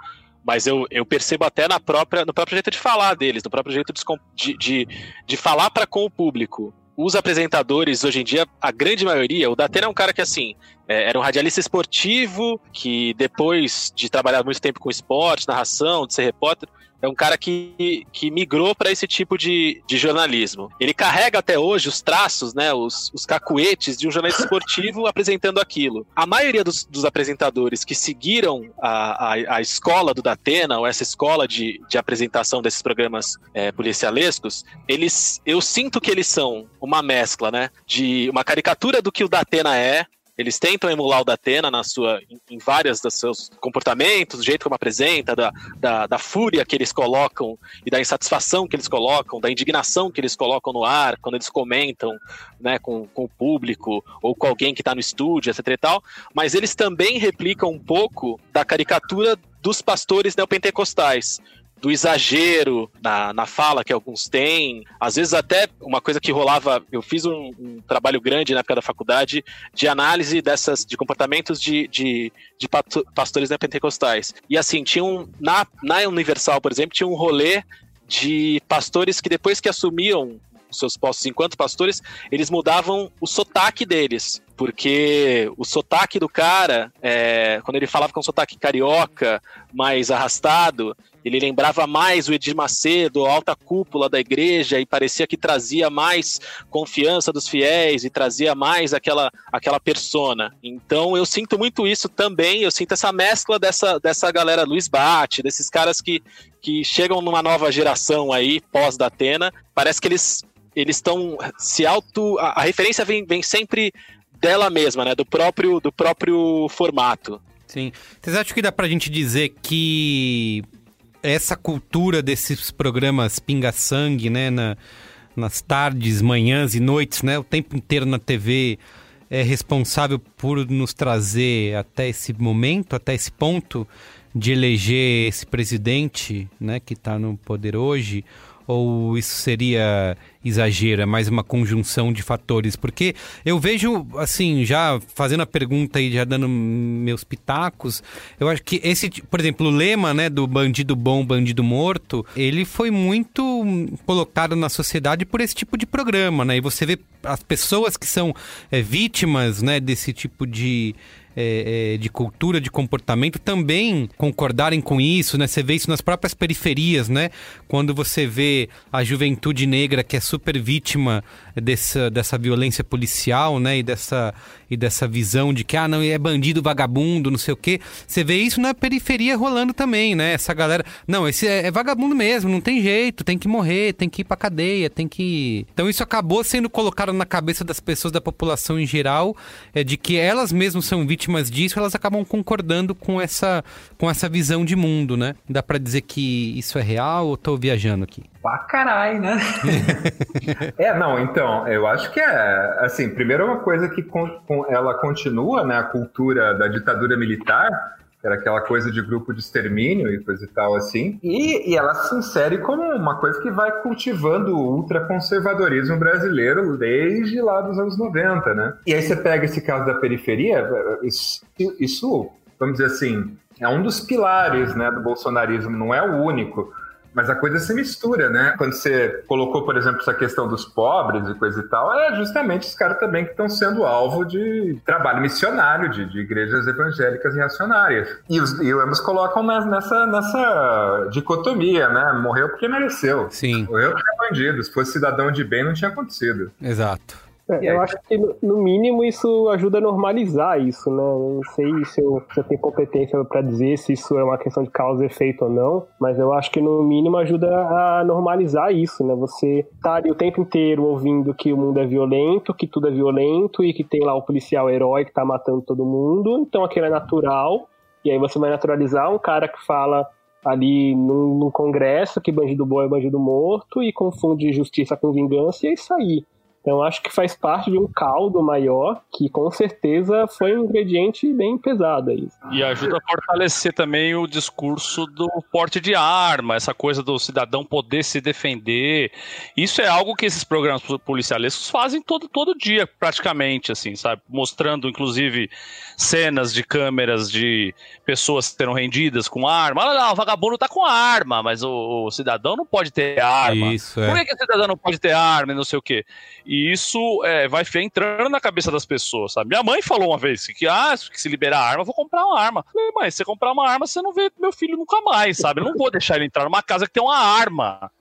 mas eu, eu percebo até na própria, no próprio jeito de falar deles, no próprio jeito de, de, de falar para com o público. Os apresentadores, hoje em dia, a grande maioria, o Datena é um cara que, assim, é, era um radialista esportivo, que depois de trabalhar muito tempo com esporte, narração, de ser repórter, é um cara que, que migrou para esse tipo de, de jornalismo. Ele carrega até hoje os traços, né, os, os cacuetes de um jornalista esportivo apresentando aquilo. A maioria dos, dos apresentadores que seguiram a, a, a escola do Datena, ou essa escola de, de apresentação desses programas é, policialescos, eles, eu sinto que eles são uma mescla, né, de uma caricatura do que o Datena é, eles tentam emular o Datena na sua, em, em várias dos seus comportamentos, do jeito como apresenta, da, da, da fúria que eles colocam e da insatisfação que eles colocam, da indignação que eles colocam no ar quando eles comentam né, com, com o público ou com alguém que está no estúdio, etc e tal. Mas eles também replicam um pouco da caricatura dos pastores neopentecostais do exagero na, na fala que alguns têm. Às vezes, até uma coisa que rolava. Eu fiz um, um trabalho grande na época da faculdade de análise dessas de comportamentos de, de, de pastores neopentecostais. E assim, tinha um. Na, na Universal, por exemplo, tinha um rolê de pastores que depois que assumiam seus postos enquanto pastores, eles mudavam o sotaque deles. Porque o sotaque do cara, é, quando ele falava com sotaque carioca, mais arrastado, ele lembrava mais o Edir Macedo, a alta cúpula da igreja, e parecia que trazia mais confiança dos fiéis e trazia mais aquela, aquela persona. Então eu sinto muito isso também, eu sinto essa mescla dessa, dessa galera Luiz Bate, desses caras que, que chegam numa nova geração aí, pós-Datena, parece que eles eles estão se auto. A, a referência vem, vem sempre dela mesma, né? Do próprio, do próprio formato. Sim. Vocês acham que dá pra gente dizer que essa cultura desses programas pinga-sangue, né? na- nas tardes, manhãs e noites, né? O tempo inteiro na TV é responsável por nos trazer até esse momento, até esse ponto de eleger esse presidente, né? Que tá no poder hoje? Ou isso seria exagero, é mais uma conjunção de fatores? Porque eu vejo, assim, já fazendo a pergunta e já dando meus pitacos, eu acho que esse, por exemplo, o lema, né, do bandido bom, bandido morto, ele foi muito colocado na sociedade por esse tipo de programa, né? E você vê as pessoas que são é, vítimas, né, desse tipo de é, é, de cultura, de comportamento, também concordarem com isso, né? Você vê isso nas próprias periferias, né? Quando você vê a juventude negra que é super vítima dessa, dessa violência policial, né? E dessa, e dessa visão de que, ah, não, é bandido, vagabundo, não sei o quê. Você vê isso na periferia rolando também, né? Essa galera, não, esse é, é vagabundo mesmo, não tem jeito, tem que morrer, tem que ir pra cadeia, tem que... Então isso acabou sendo colocado na cabeça das pessoas, da população em geral, é de que elas mesmas são vítimas disso, elas acabam concordando com essa, com essa visão de mundo, né? Dá pra dizer que isso é real ou tô viajando aqui? Pra caralho, né? é, não, então, eu acho que é, assim, primeiro é uma coisa que con- con- ela continua, né, a cultura da ditadura militar, que era aquela coisa de grupo de extermínio e coisa e tal assim, e, e ela se insere como uma coisa que vai cultivando o ultraconservadorismo brasileiro desde lá dos anos 90, né? E aí você pega esse caso da periferia, isso, isso vamos dizer assim, é um dos pilares, né, do bolsonarismo, não é o único, Mas a coisa se mistura, né? Quando você colocou, por exemplo, essa questão dos pobres e coisa e tal, é justamente os caras também que estão sendo alvo de trabalho missionário de, de igrejas evangélicas reacionárias. E, os, e ambos colocam nessa, nessa dicotomia, né? Morreu porque mereceu. Sim. Morreu porque é bandido. Se fosse cidadão de bem, não tinha acontecido. Exato. É, eu acho que, no mínimo, isso ajuda a normalizar isso, né? Não sei se eu, se eu tenho competência para dizer se isso é uma questão de causa e efeito ou não, mas eu acho que, no mínimo, ajuda a normalizar isso, né? Você tá ali o tempo inteiro ouvindo que o mundo é violento, que tudo é violento e que tem lá o policial herói que tá matando todo mundo, então aquilo é natural, e aí você vai naturalizar um cara que fala ali num, num congresso que bandido bom é bandido morto e confunde justiça com vingança e é isso aí. Então acho que faz parte de um caldo maior que com certeza foi um ingrediente bem pesado aí. E ajuda a fortalecer também o discurso do porte de arma, essa coisa do cidadão poder se defender. Isso é algo que esses programas policialescos fazem todo, todo dia, praticamente, assim, sabe? Mostrando, inclusive, cenas de câmeras de pessoas sendo rendidas com arma. Olha lá, o vagabundo tá com arma, mas o, o cidadão não pode ter arma. Isso, é. Por que, que o cidadão não pode ter arma e não sei o quê? E isso é, vai entrando na cabeça das pessoas, sabe? Minha mãe falou uma vez que, ah, que se liberar a arma, eu vou comprar uma arma. Eu falei, mãe, se você comprar uma arma, você não vê meu filho nunca mais, sabe? Eu não vou deixar ele entrar numa casa que tem uma arma.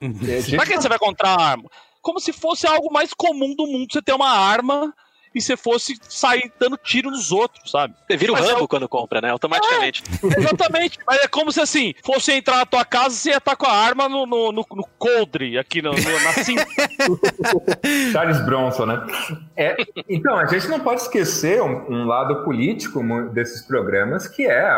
pra que você vai comprar uma arma? Como se fosse algo mais comum do mundo você ter uma arma e você fosse sair dando tiro nos outros, sabe? Você vira o Mas Rambo é- quando compra, né? Automaticamente. É, exatamente. Mas é como se assim, fosse entrar na tua casa e você ia estar com a arma no, no, no, no coldre, aqui no, no- na cinta. Charles Bronson, né? É, então, a gente não pode esquecer um, um lado político desses programas, que é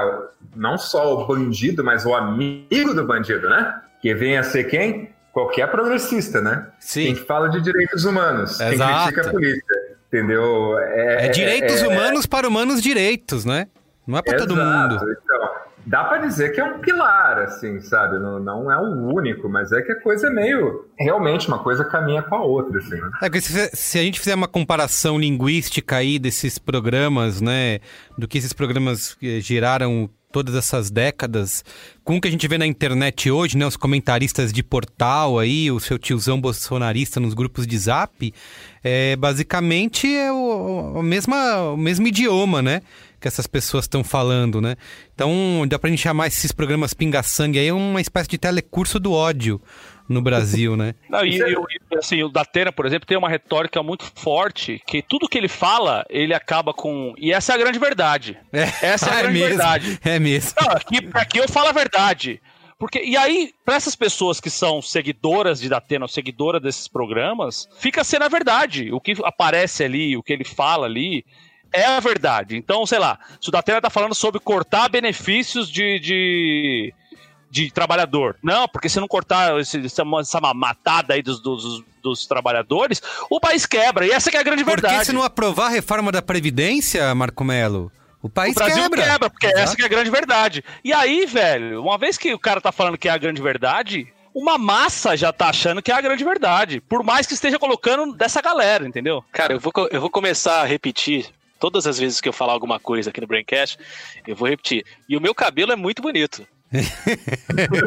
não só o bandido, mas o amigo do bandido, né? Que vem a ser quem? Qualquer progressista, né? Sim. Quem fala de direitos humanos, quem Exato. critica a polícia, entendeu? É direitos é- humanos para humanos direitos, né? Não é pra todo mundo. Então, dá pra dizer que é um pilar, assim, sabe? Não, não é o único, mas é que a coisa é meio. Realmente, uma coisa caminha com a outra, assim. né? É, se, se a gente fizer uma comparação linguística aí desses programas, né, do que esses programas eh, geraram todas essas décadas, com o que a gente vê na internet hoje, né, os comentaristas de portal aí, o seu tiozão bolsonarista nos grupos de zap, é, basicamente é o, o, mesma, o mesmo idioma, né, que essas pessoas estão falando, né. Então, dá pra gente chamar esses programas pinga-sangue aí uma espécie de telecurso do ódio no Brasil, né. Não, e, e o- e, assim, o Datena, por exemplo, tem uma retórica muito forte que tudo que ele fala, ele acaba com. E essa é a grande verdade. Essa é a É grande mesmo, verdade. É mesmo. Não, aqui, aqui eu falo a verdade. Porque, e aí, para essas pessoas que são seguidoras de Datena, ou seguidoras desses programas, fica sendo a verdade. O que aparece ali, o que ele fala ali, é a verdade. Então, sei lá, se o Datena tá falando sobre cortar benefícios de. de de trabalhador. Não, porque se não cortar esse- essa, matada aí dos, dos, dos trabalhadores, o país quebra. E essa que é a grande Por que verdade. se não aprovar a reforma da Previdência, Marco Melo? O país o Brasil quebra. quebra, porque Exato. essa que é a grande verdade. E aí, velho, uma vez que o cara tá falando que é a grande verdade, uma massa já tá achando que é a grande verdade. Por mais que esteja colocando dessa galera, entendeu? Cara, eu vou, eu vou começar a repetir. Todas as vezes que eu falar alguma coisa aqui no Braincast, eu vou repetir. E o meu cabelo é muito bonito.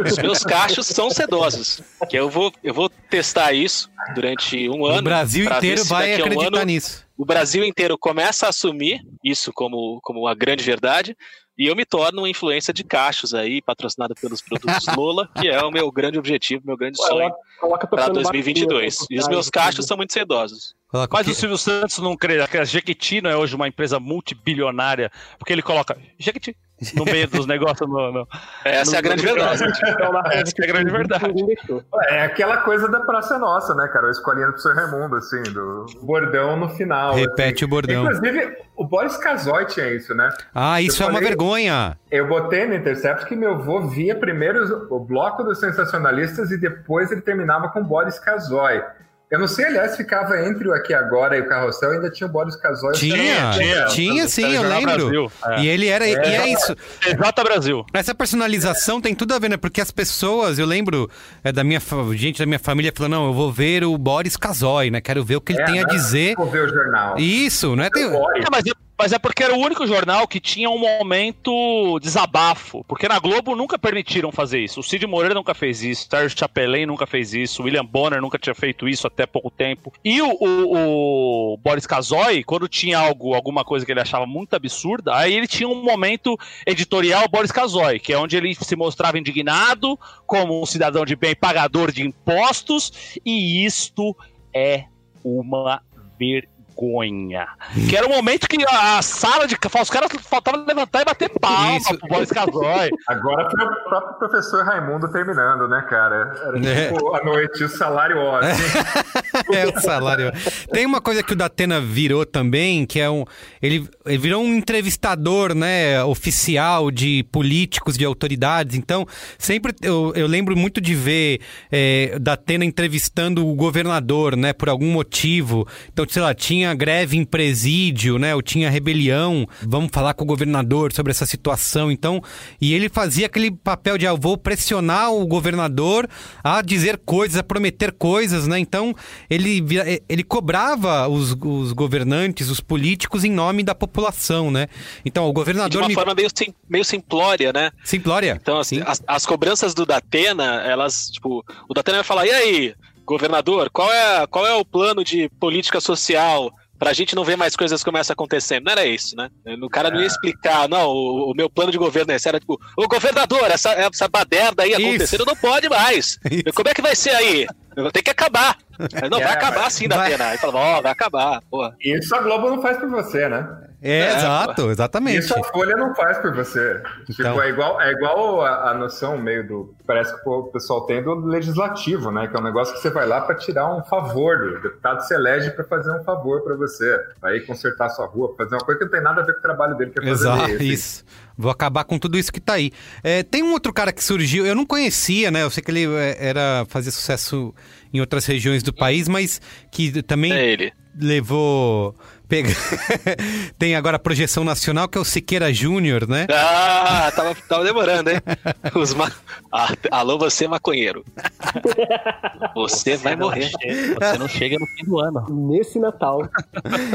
Os meus cachos são sedosos. Que eu vou, eu vou testar isso durante um ano. O Brasil inteiro vai daqui a um acreditar ano nisso. O Brasil inteiro começa a assumir isso como, como uma grande verdade. E eu me torno uma influência de cachos aí, patrocinada pelos produtos Lola, que é o meu grande objetivo, meu grande sonho para tocando 2022. bateria, E os meus cachos são muito sedosos. Coloca Mas o o? Silvio Santos não crê que a Jequiti não é hoje uma empresa multibilionária, porque ele coloca Jequiti no meio dos negócios. No, no- Essa no- é a grande no- verdade. Então, Essa que é a grande verdade. Deixou. É aquela coisa da Praça Nossa, né, cara? Eu escolhendo pro seu Raimundo, assim, do bordão no final. Repete assim. o bordão. Inclusive, o Boris Casoy tinha isso, né? Ah, isso Eu é uma falei- vergonha. Eu botei no Intercept que meu avô via primeiro o bloco dos sensacionalistas e depois ele terminava com Boris Casoy. Eu não sei, aliás, ficava entre o Aqui Agora e o Carrossel, ainda tinha o Boris Casoy. Tinha, tinha. tinha, sim, eu lembro. É. E ele era. E é isso. Exata Brasil. Essa personalização tem tudo a ver, né? Porque as pessoas, eu lembro é, da minha gente da minha família falando, não, eu vou ver o Boris Casoy, né? Quero ver o que ele É, tem a né? dizer. Vou ver o jornal. Isso, né? Tem... Boris. É, mas, Mas é porque era o único jornal que tinha um momento desabafo. Porque na Globo nunca permitiram fazer isso. O Cid Moreira nunca fez isso, Sérgio Chapelain nunca fez isso, William Bonner nunca tinha feito isso até pouco tempo. E o, o, o Boris Kazoy, quando tinha algo, alguma coisa que ele achava muito absurda, aí ele tinha um momento editorial Boris Kazoy, que é onde ele se mostrava indignado como um cidadão de bem pagador de impostos, e isto é uma vergonha. Que era o momento que a sala de. Os caras faltavam levantar e bater palma Isso. pro Boris Casoy. Agora foi o próprio professor Raimundo terminando, né, cara? Era É. tipo à noite, o salário ótimo. É o salário. Tem uma coisa que o Datena virou também, que é um. Ele, ele virou um entrevistador, né? Oficial de políticos, de autoridades. Então, sempre eu, eu lembro muito de ver é, Datena entrevistando o governador, né? Por algum motivo. Então, sei lá, tinha greve em presídio, né? Ou tinha rebelião. Vamos falar com o governador sobre essa situação. Então, e ele fazia aquele papel de, ah, eu vou pressionar o governador a dizer coisas, a prometer coisas, né? Então, ele, vira- ele cobrava os, os governantes, os políticos, em nome da população, né? Então, o E de governador uma me... forma meio, sim- meio simplória, né? Simplória. Então, assim, Sim. as, as cobranças do Datena, elas, tipo, o Datena vai falar, e aí, governador, qual é, qual é o plano de política social pra gente não ver mais coisas como essa acontecendo? Não era isso, né? O cara não ia explicar, não, o, o meu plano de governo é esse, era tipo, ô governador, essa, essa baderna aí Isso. acontecendo não pode mais. Isso. Como é que vai ser aí? Tem que acabar. Mas Não, É, vai acabar mas- sim, vai- Datena. Aí fala, ó, vai acabar, porra. Isso a Globo não faz por você, né? É, É, exato, exatamente. Isso a Folha não faz por você. Tipo, Então. é igual, é igual a, a noção meio do. Parece que o pessoal tem do legislativo, né? Que é um negócio que você vai lá para tirar um favor. do- deputado se elege para fazer um favor para você. Ir consertar sua rua, pra fazer uma coisa que não tem nada a ver com o trabalho dele, que é fazer Exato, isso. Vou acabar com tudo isso que tá aí. É, tem um outro cara que surgiu, eu não conhecia, né? Eu sei que ele é, era fazia sucesso em outras regiões do país, mas que também É ele. levou. Pega... tem agora a projeção nacional, que é o Siqueira Júnior, né? Ah, tava, tava demorando, hein? Os ma... Ah, alô, você maconheiro. Você vai não morrer. che- Você não chega no fim do ano. Nesse Natal.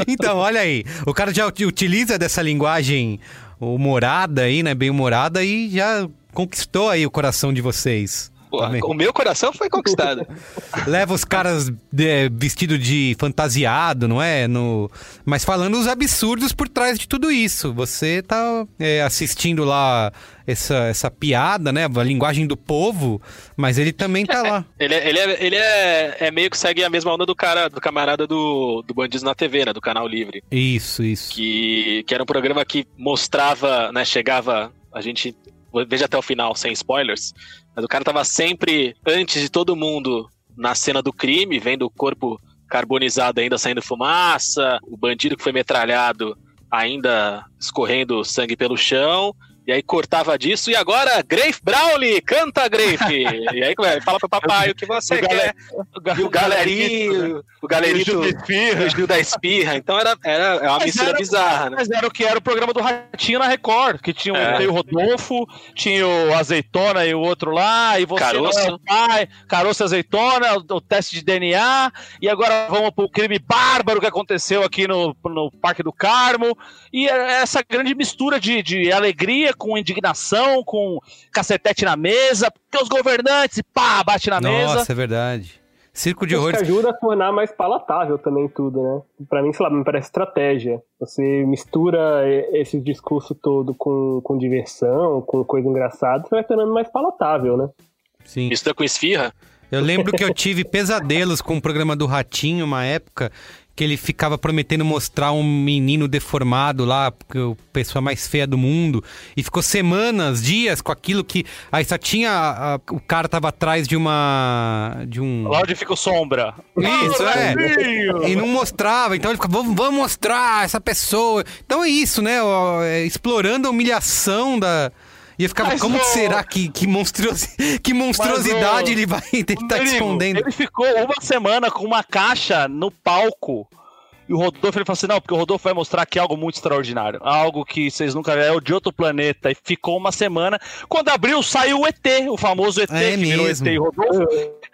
Então, olha aí. O cara já ut- utiliza dessa linguagem humorada aí, né? Bem humorada e já conquistou aí o coração de vocês. Porra, o meu coração foi conquistado. Leva os caras de, vestido de fantasiado, não é? No, mas falando os absurdos por trás de tudo isso. Você tá é, assistindo lá essa, essa piada, né? A linguagem do povo, mas ele também tá lá. Ele, é- ele, é, ele é, é meio que segue a mesma onda do cara, do camarada do, do Bandidos na TV, né? Do Canal Livre. Isso, isso. Que, que era um programa que mostrava, né? Chegava. A gente. Veja até o final, sem spoilers. Mas o cara tava sempre antes de todo mundo na cena do crime, vendo o corpo carbonizado ainda saindo fumaça, o bandido que foi metralhado ainda escorrendo sangue pelo chão. E aí cortava disso, e agora, Grafe Brownlee, canta Grafe! e aí fala pro papai o que você O quer. gale- E o galerinho, o galerito, O Gil da Espirra. Então era, era é uma Mas mistura era- bizarra, né? Mas era o que era o programa do Ratinho na Record, que tinha o, É. o Rodolfo, tinha o Azeitona e o outro lá, e você Caroço. não é pai, Caroço Azeitona, o, o teste de DNA, e agora vamos pro crime bárbaro que aconteceu aqui no, no Parque do Carmo, e é essa grande mistura de, de alegria com indignação, com cacetete na mesa, porque os governantes, pá, bate na mesa. Nossa, é verdade. Circo de horrores. ajuda a tornar mais palatável também tudo, né? Pra mim, sei lá, me parece estratégia. Você mistura e- esse discurso todo com, com diversão, com coisa engraçada, você vai tornando mais palatável, né? Sim. Mistura com esfirra. Eu lembro que eu tive pesadelos com o programa do Ratinho, uma época que ele ficava prometendo mostrar um menino deformado lá, o pessoa mais feia do mundo, e ficou semanas, dias com aquilo que aí só tinha a- o cara tava atrás de uma de um Lá onde fica o sombra. isso, é. E não mostrava, então ele ficava, vamos, mostrar essa pessoa. Então é isso, né? é, explorando a humilhação da. E eu ficava, Mas, como será que, que, monstruosi- que monstruosidade Mas, ele vai tentar Rodrigo, escondendo? Ele ficou uma semana com uma caixa no palco. E o Rodolfo ele falou assim: não, porque o Rodolfo vai mostrar aqui algo muito extraordinário. Algo que vocês nunca viram, é de outro planeta. E ficou uma semana. Quando abriu, saiu o ET, o famoso ET, É que virou mesmo. ET e Rodolfo.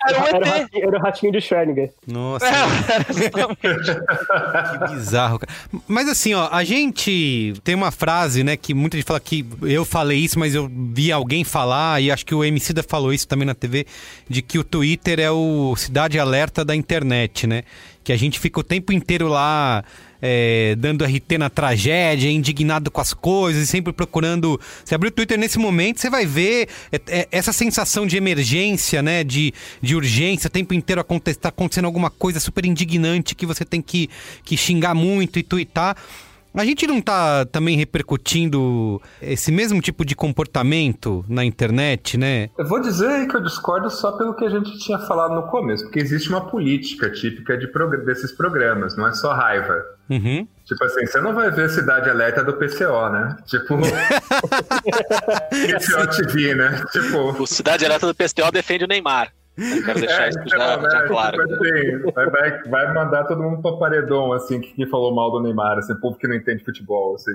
Era o ET. era o ratinho de Schrödinger. Nossa, É, exatamente. que bizarro, cara. Mas assim, ó, a gente tem uma frase, né, que muita gente fala que eu falei isso, mas eu vi alguém falar, e acho que o MC da falou isso também na TV, de que o Twitter é o cidade alerta da internet, né? Que a gente fica o tempo inteiro lá é, dando RT na tragédia, indignado com as coisas, sempre procurando. Você abrir o Twitter nesse momento, você vai ver é, é, essa sensação de emergência, né? De, de urgência, o tempo inteiro aconte tá acontecendo alguma coisa super indignante que você tem que, que xingar muito e twittar. A gente não tá também repercutindo esse mesmo tipo de comportamento na internet, né? Eu vou dizer aí que eu discordo só pelo que a gente tinha falado no começo, porque existe uma política típica de progr- desses programas, não é só raiva. Uhum. Tipo assim, você não vai ver Cidade Alerta do PCO, né? Tipo. PCO TV, né? Tipo. O Cidade Alerta do PSTO defende o Neymar. Eu quero deixar isso já, então, já né, claro. tipo assim, vai, vai, mandar todo mundo pra paredão, assim, que, que falou mal do Neymar, assim, povo que não entende futebol, assim.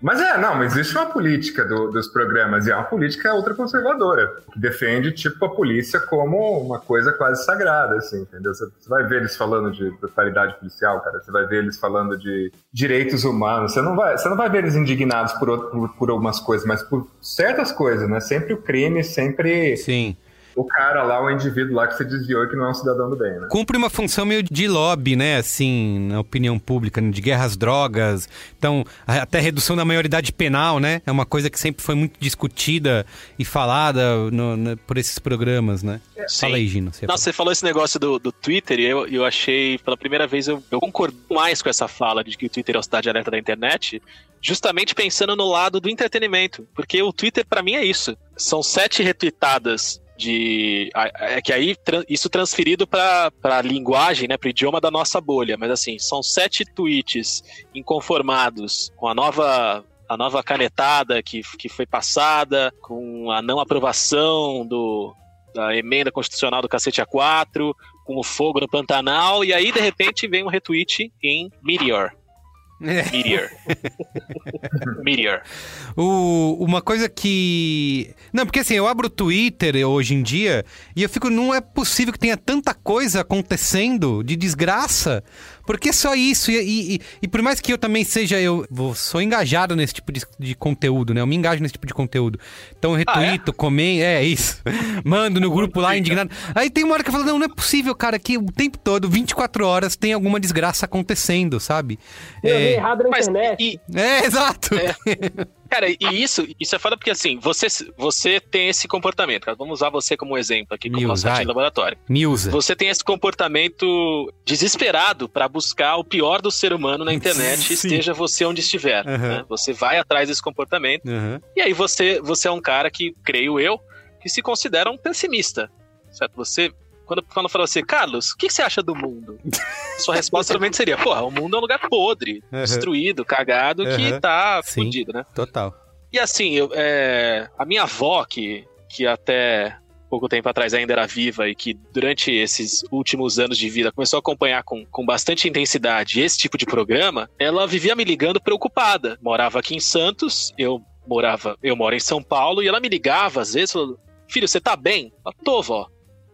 Mas é, não, mas existe uma política do- dos programas, e é uma política ultraconservadora, que defende, tipo, a polícia como uma coisa quase sagrada, assim, entendeu? Você, você vai ver eles falando de brutalidade policial, cara, você vai ver eles falando de direitos humanos, você não vai, você não vai ver eles indignados por, outro- por, por algumas coisas, mas por certas coisas, né? Sempre o crime, sempre Sim. O cara lá, o indivíduo lá que se desviou e que não é um cidadão do bem, né? Cumpre uma função meio de lobby, né? Assim, na opinião pública, né? de guerra às drogas. Então, até redução da maioridade penal, né? É uma coisa que sempre foi muito discutida e falada no- no- por esses programas, né? Sim. Fala aí, Gino. Você Não, você falou esse negócio do, do Twitter e eu, eu achei, pela primeira vez, eu, eu concordo mais com essa fala de que o Twitter é a cidade alerta da internet, justamente pensando no lado do entretenimento. Porque o Twitter, pra mim, é isso. São sete retweetadas de. a- É que aí isso transferido pra, pra linguagem, né, pro idioma da nossa bolha. Mas assim, são sete tweets inconformados com a nova. A nova canetada que, que foi passada, com a não aprovação do, da emenda constitucional do cacete A4, com o fogo no Pantanal, e aí de repente vem um retweet em Meteor. Meteor. Meteor. O, uma coisa que. Não, porque assim, eu abro o Twitter hoje em dia e eu fico, não é possível que tenha tanta coisa acontecendo de desgraça. Porque é só isso. E, e, e- por mais que eu também seja, eu vou- sou engajado nesse tipo de, de conteúdo, né? Eu me engajo nesse tipo de conteúdo. Então eu retuito, comento, é isso. Mando no grupo lá, indignado. Aí tem uma hora que eu falo, não, não é possível, cara, que o tempo todo, 24 horas, tem alguma desgraça acontecendo, sabe? Eu vi É, errado na Mas, internet. e, é exato. cara, e isso, isso é foda porque assim, você, você tem esse comportamento. cara. Vamos usar você como exemplo aqui, como nosso de laboratório. Me usa. Você tem esse comportamento desesperado pra buscar o pior do ser humano na internet, Sim. esteja você onde estiver. Aham. né? Você vai atrás desse comportamento. Aham. E aí você, você é um cara que, creio eu, que se considera um pessimista. Certo? Você. Quando, quando fala assim, Carlos, o que, que você acha do mundo? Sua resposta normalmente seria, porra, o mundo é um lugar podre, Aham. destruído, cagado, que Aham. tá Sim. fudido, né? Total. E assim, eu, é, a minha avó, que, que até pouco tempo atrás ainda era viva e que durante esses últimos anos de vida começou a acompanhar com, com bastante intensidade esse tipo de programa, ela vivia me ligando preocupada. Morava aqui em Santos, eu morava, eu moro em São Paulo, e ela me ligava às vezes, falando, filho, você tá bem? Eu tô, vó.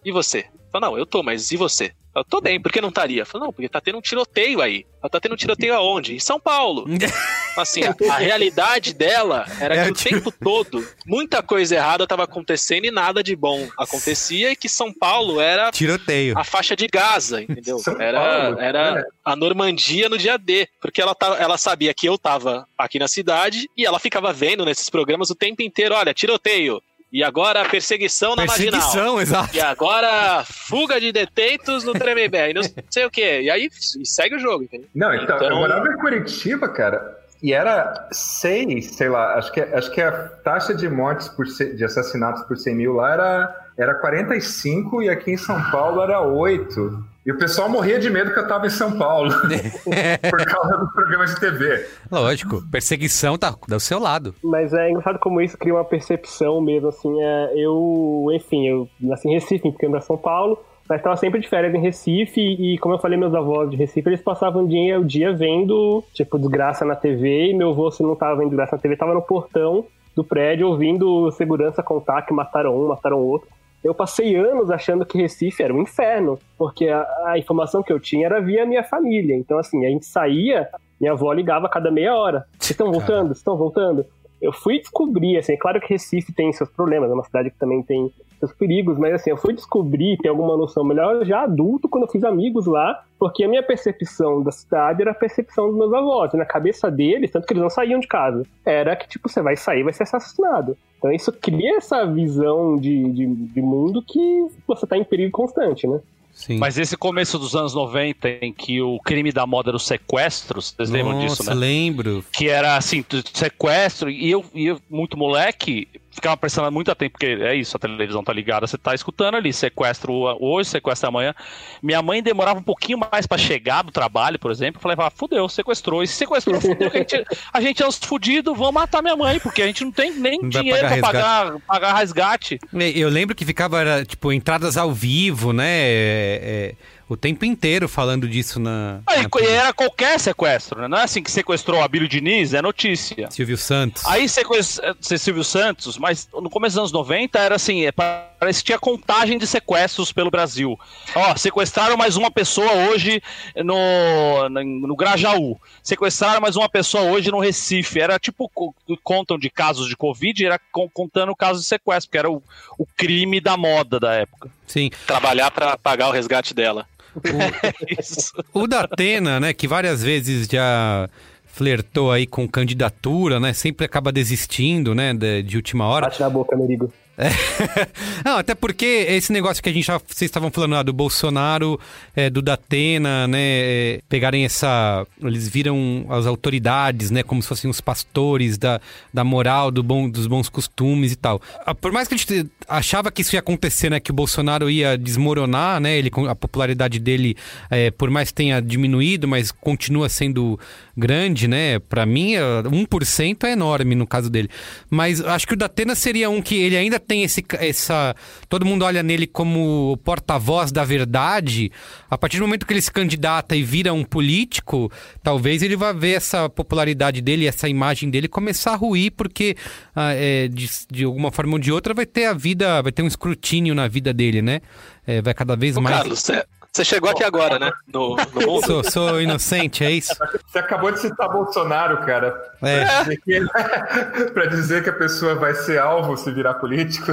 E você? Eu falo, não, eu tô, mas e você? Eu tô bem, por que não estaria? Eu falo, não, porque tá tendo um tiroteio aí. Ela tá tendo um tiroteio aonde? Em São Paulo. Assim, a, a realidade dela era É, que o tipo- tempo todo muita coisa errada estava acontecendo e nada de bom acontecia e que São Paulo era Tiroteio. a faixa de Gaza, entendeu? São Era, Paulo, era é. a Normandia no dia D, porque ela, tá, ela sabia que eu tava aqui na cidade e ela ficava vendo nesses programas o tempo inteiro, olha, tiroteio, e agora perseguição na marginal. Perseguição, exato. E agora, fuga de detentos no Tremembé, e não sei o quê. E aí e segue o jogo, entendeu? Não, então, Então- eu morava em Curitiba, cara, e era seis, sei lá, acho que, acho que a taxa de mortes por de assassinatos por 100 mil lá era, era 45 e aqui em São Paulo era 8. E o pessoal morria de medo que eu tava em São Paulo, por causa dos programas de TV. Lógico, perseguição tá do seu lado. Mas é engraçado como isso cria uma percepção mesmo, assim, é, eu, enfim, eu nasci em Recife, pequeno da São Paulo, mas estava sempre de férias em Recife, e como eu falei, meus avós de Recife, eles passavam o dia, o dia vendo, tipo, desgraça na TV, e meu avô, se não tava vendo desgraça na TV, tava no portão do prédio, ouvindo segurança contar que mataram um, mataram outro. Eu passei anos achando que Recife era um inferno, porque a, a informação que eu tinha era via minha família. Então, assim, a gente saía, minha avó ligava a cada meia hora. Vocês estão voltando? Vocês estão voltando? Eu fui descobrir, assim, é claro que Recife tem seus problemas, é uma cidade que também tem seus perigos, mas assim, eu fui descobrir, ter alguma noção melhor já adulto, quando eu fiz amigos lá, porque a minha percepção da cidade era a percepção dos meus avós. E na cabeça deles, tanto que eles não saíam de casa, era que, tipo, você vai sair vai ser assassinado. Então isso cria essa visão de, de, de mundo que você tá em perigo constante, né? Sim. Mas esse começo dos anos 90, em que o crime da moda era os sequestros, vocês lembram disso, né? Nossa, lembro. Que era assim, sequestro, e eu, e eu, muito moleque, ficava prestando muito atento, porque é isso, a televisão tá ligada, você tá escutando ali, sequestro hoje, sequestro amanhã. Minha mãe demorava um pouquinho mais pra chegar do trabalho, por exemplo, eu falei, ah, fudeu, sequestrou. E se sequestrou, fudeu, a gente, a gente é uns fudidos, vamos matar minha mãe, porque a gente não tem nem Não dinheiro pagar pra pagar, pagar resgate. Eu lembro que ficava, era, tipo, entradas ao vivo, né? é, é, o tempo inteiro falando disso na. Aí, na- e era qualquer sequestro, né? Não é assim que sequestrou a Bílio Diniz, é notícia. Silvio Santos. Aí sequestrou Silvio Santos, mas no começo dos anos 90 era assim, é, parece que tinha contagem de sequestros pelo Brasil. Ó, sequestraram mais uma pessoa hoje no, no, no Grajaú. Sequestraram mais uma pessoa hoje no Recife. Era tipo, co- contam de casos de Covid, era con- contando casos de sequestro, porque era o, o crime da moda da época. Sim. Trabalhar pra pagar o resgate dela. Isso. O da Atena, né, que várias vezes já flertou aí com candidatura, né? Sempre acaba desistindo, né, de, de última hora. Bate na boca, Merigo. Não, até porque esse negócio que a gente já, vocês estavam falando lá do Bolsonaro, é, do Datena, né, é, pegarem essa, eles viram as autoridades, né, como se fossem os pastores da, da moral, do bom, dos bons costumes e tal. Ah, Por mais que a gente achava que isso ia acontecer, né, que o Bolsonaro ia desmoronar, né, ele, a popularidade dele, é, por mais que tenha diminuído, mas continua sendo grande, né, pra mim, é, 1% é enorme no caso dele. Mas acho que o Datena seria um que ele ainda tem esse, essa. Todo mundo olha nele como porta-voz da verdade. A partir do momento que ele se candidata e vira um político, talvez ele vá ver essa popularidade dele, essa imagem dele começar a ruir, porque ah, é, de, de alguma forma ou de outra vai ter a vida, vai ter um escrutínio na vida dele, né? É, vai cada vez Ô, mais. Carlos, você você chegou aqui agora, né? No, no mundo. Sou, sou inocente, é isso? Você acabou de citar Bolsonaro, cara. É. Pra dizer que, pra dizer que a pessoa vai ser alvo se virar político.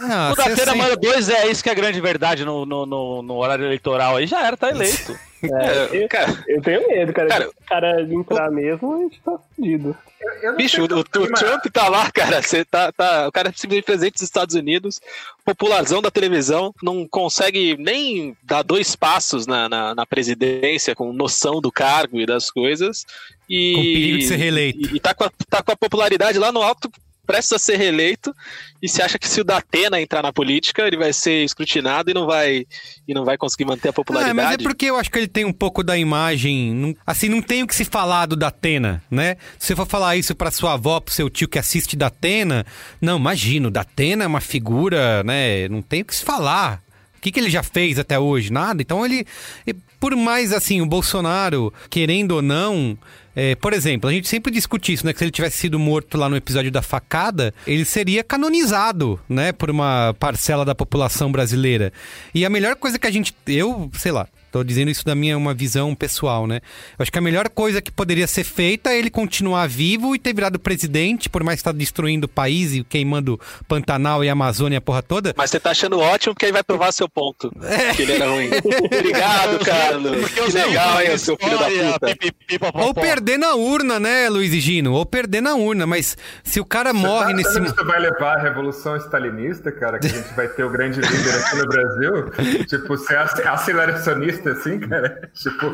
Ah, o você Datena sempre- Mano 2 é isso que é a grande verdade no, no, no, no horário eleitoral aí, já era, tá eleito. É, eu, cara, eu tenho medo, cara. Cara, Se o cara entrar mesmo, a gente tá fudido. Eu Bicho, o, o Trump tá lá, cara. Você tá, tá, o cara é simplesmente presidente dos Estados Unidos, popularzão da televisão, não consegue nem dar dois passos na, na, na presidência, com noção do cargo e das coisas. E, Com perigo de ser reeleito. E, e tá, com a, tá com a popularidade lá no alto, prestes a ser reeleito, e se acha que se o Datena entrar na política, ele vai ser escrutinado e não vai, e não vai conseguir manter a Ah, popularidade. mas é porque eu acho que ele tem um pouco da imagem. não- assim, não tem o que se falar do Datena, né? Se você for falar isso pra sua avó, pro seu tio que assiste Datena, não, imagino, Datena é uma figura, né? Não tem o que se falar. O que, que ele já fez até hoje? Nada. Então ele. e Por mais assim, o Bolsonaro, querendo ou não. é, por exemplo, a gente sempre discute isso, né? Que se ele tivesse sido morto lá no episódio da facada, ele seria canonizado, né? Por uma parcela da população brasileira. E a melhor coisa que a gente. Eu, sei lá. Tô dizendo isso da minha uma visão pessoal, né? Eu acho que a melhor coisa que poderia ser feita é ele continuar vivo e ter virado presidente, por mais que está destruindo o país e queimando Pantanal e Amazônia a porra toda. Mas você tá achando ótimo porque aí vai provar seu ponto. Que ele era ruim. Obrigado, Carlos. Que legal, hein, seu filho da puta. Ou perder na urna, né, Luiz e Gino? Ou perder na urna, mas se o cara morre Tá nesse. Isso vai levar à revolução stalinista, cara, que a gente vai ter o grande líder aqui no Brasil. tipo, ser ac- aceleracionista assim, cara. Tipo,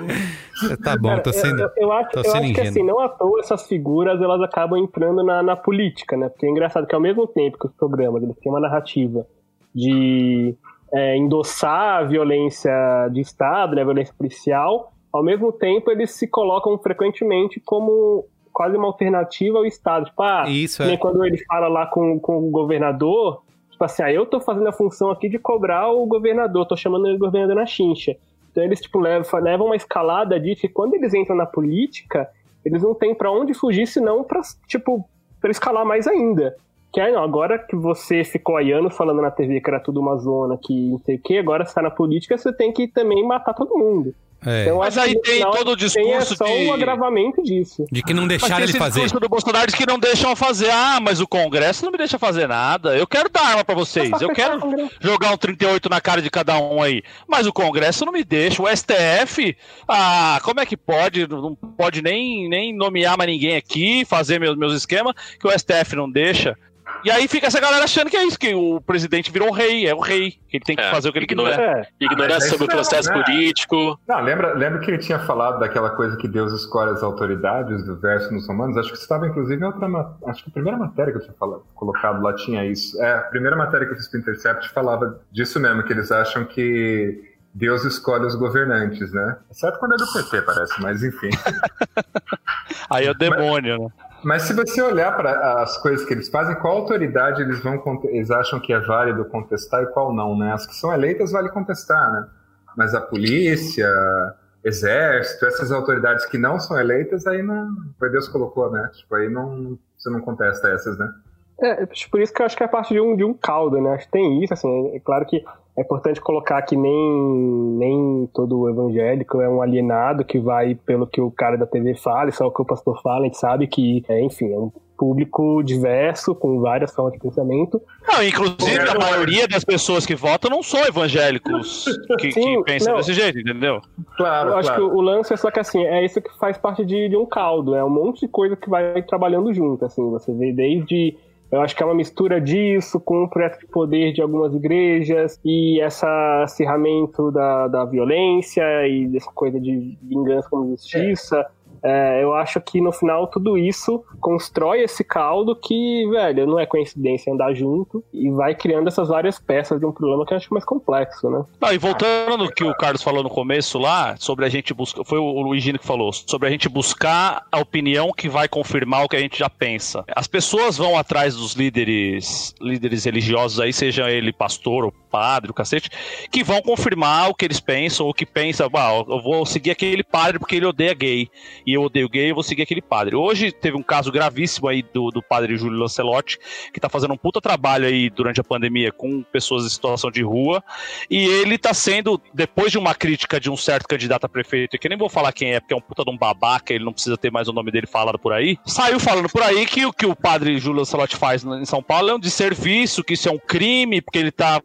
Tá bom, tô Cara, sendo. eu, eu acho, tô eu sendo acho que assim, não à toa essas figuras elas acabam entrando na, na política, né? Porque é engraçado que ao mesmo tempo que os programas eles têm uma narrativa de é, endossar a violência de Estado, né, a violência policial, ao mesmo tempo eles se colocam frequentemente como quase uma alternativa ao Estado. Tipo, ah, Isso, nem é. quando ele fala lá com, com o governador, tipo assim, ah, eu tô fazendo a função aqui de cobrar o governador, tô chamando ele de governador na chincha. Então eles, tipo, levam, levam uma escalada de que quando eles entram na política, eles não têm pra onde fugir, senão pra, tipo, pra escalar mais ainda. Que aí, não, agora que você ficou aí anos falando na TV que era tudo uma zona, que não sei o que, agora você tá na política, você tem que também matar todo mundo. É. Então, Mas aí tem todo o tem discurso é só de- um agravamento disso. De que não deixaram tem ele esse fazer. discurso do Bolsonaro diz que não deixam fazer. Ah, mas o Congresso não me deixa fazer nada. Eu quero dar arma pra vocês. Eu quero jogar um 38 na cara de cada um aí. Mas o Congresso não me deixa. O STF, ah, como é que pode? Não pode nem, nem nomear mais ninguém aqui, fazer meus, meus esquemas, que o STF não deixa. E aí fica essa galera achando que é isso, que o presidente virou um rei, é o rei, que ele tem que É, fazer o que ele ignora- quiser. É, Ignorância mas é sobre o isso processo né? político. Não, lembra, lembra que ele tinha falado daquela coisa que Deus escolhe as autoridades do verso nos romanos? Acho que isso estava inclusive em outra Acho que a primeira matéria que eu tinha falado, colocado lá tinha isso. É, a primeira matéria que eu fiz pro Intercept falava disso mesmo, que eles acham que Deus escolhe os governantes, né? Exceto quando é do PT, parece, mas enfim. Aí é o demônio, né? Mas se você olhar para as coisas que eles fazem, qual autoridade eles vão eles acham que é válido contestar e qual não, né? As que são eleitas vale contestar, né? Mas a polícia, exército, essas autoridades que não são eleitas, aí não, foi Deus colocou, né? Tipo, aí não você não contesta essas, né? É, por isso que eu acho que é parte de um, de um caldo, né? Acho que tem isso, assim, é claro que é importante colocar que nem, nem todo evangélico é um alienado que vai pelo que o cara da TV fala, só o que o pastor fala, a gente sabe que, é, enfim, é um público diverso, com várias formas de pensamento. Não, inclusive a maioria das pessoas que votam não são evangélicos que, que Sim, pensam não. desse jeito, entendeu? Claro, Eu acho claro. que o lance é só que assim, é isso que faz parte de, de um caldo, é um monte de coisa que vai trabalhando junto, assim, você vê desde eu acho que é uma mistura disso com o projeto de poder de algumas igrejas e esse acirramento da, da violência e dessa coisa de vingança como justiça. É, eu acho que no final tudo isso constrói esse caldo que, velho, não é coincidência andar junto e vai criando essas várias peças de um problema que eu acho mais complexo, né? Não, e voltando no que o Carlos falou no começo lá, sobre a gente buscar. Foi o Luigino que falou, sobre a gente buscar a opinião que vai confirmar o que a gente já pensa. As pessoas vão atrás dos líderes, líderes religiosos aí, seja ele pastor ou padre, o cacete, que vão confirmar o que eles pensam, ou que pensa, ah, eu vou seguir aquele padre porque ele odeia gay. E eu odeio gay, eu vou seguir aquele padre. Hoje teve um caso gravíssimo aí do, do padre Júlio Lancelotti, que tá fazendo um puta trabalho aí durante a pandemia com pessoas em situação de rua. E ele tá sendo, depois de uma crítica de um certo candidato a prefeito, que eu nem vou falar quem é, porque é um puta de um babaca, ele não precisa ter mais o nome dele falado por aí, saiu falando por aí que o que o padre Júlio Lancelotti faz em São Paulo é um desserviço, que isso é um crime, porque ele tá.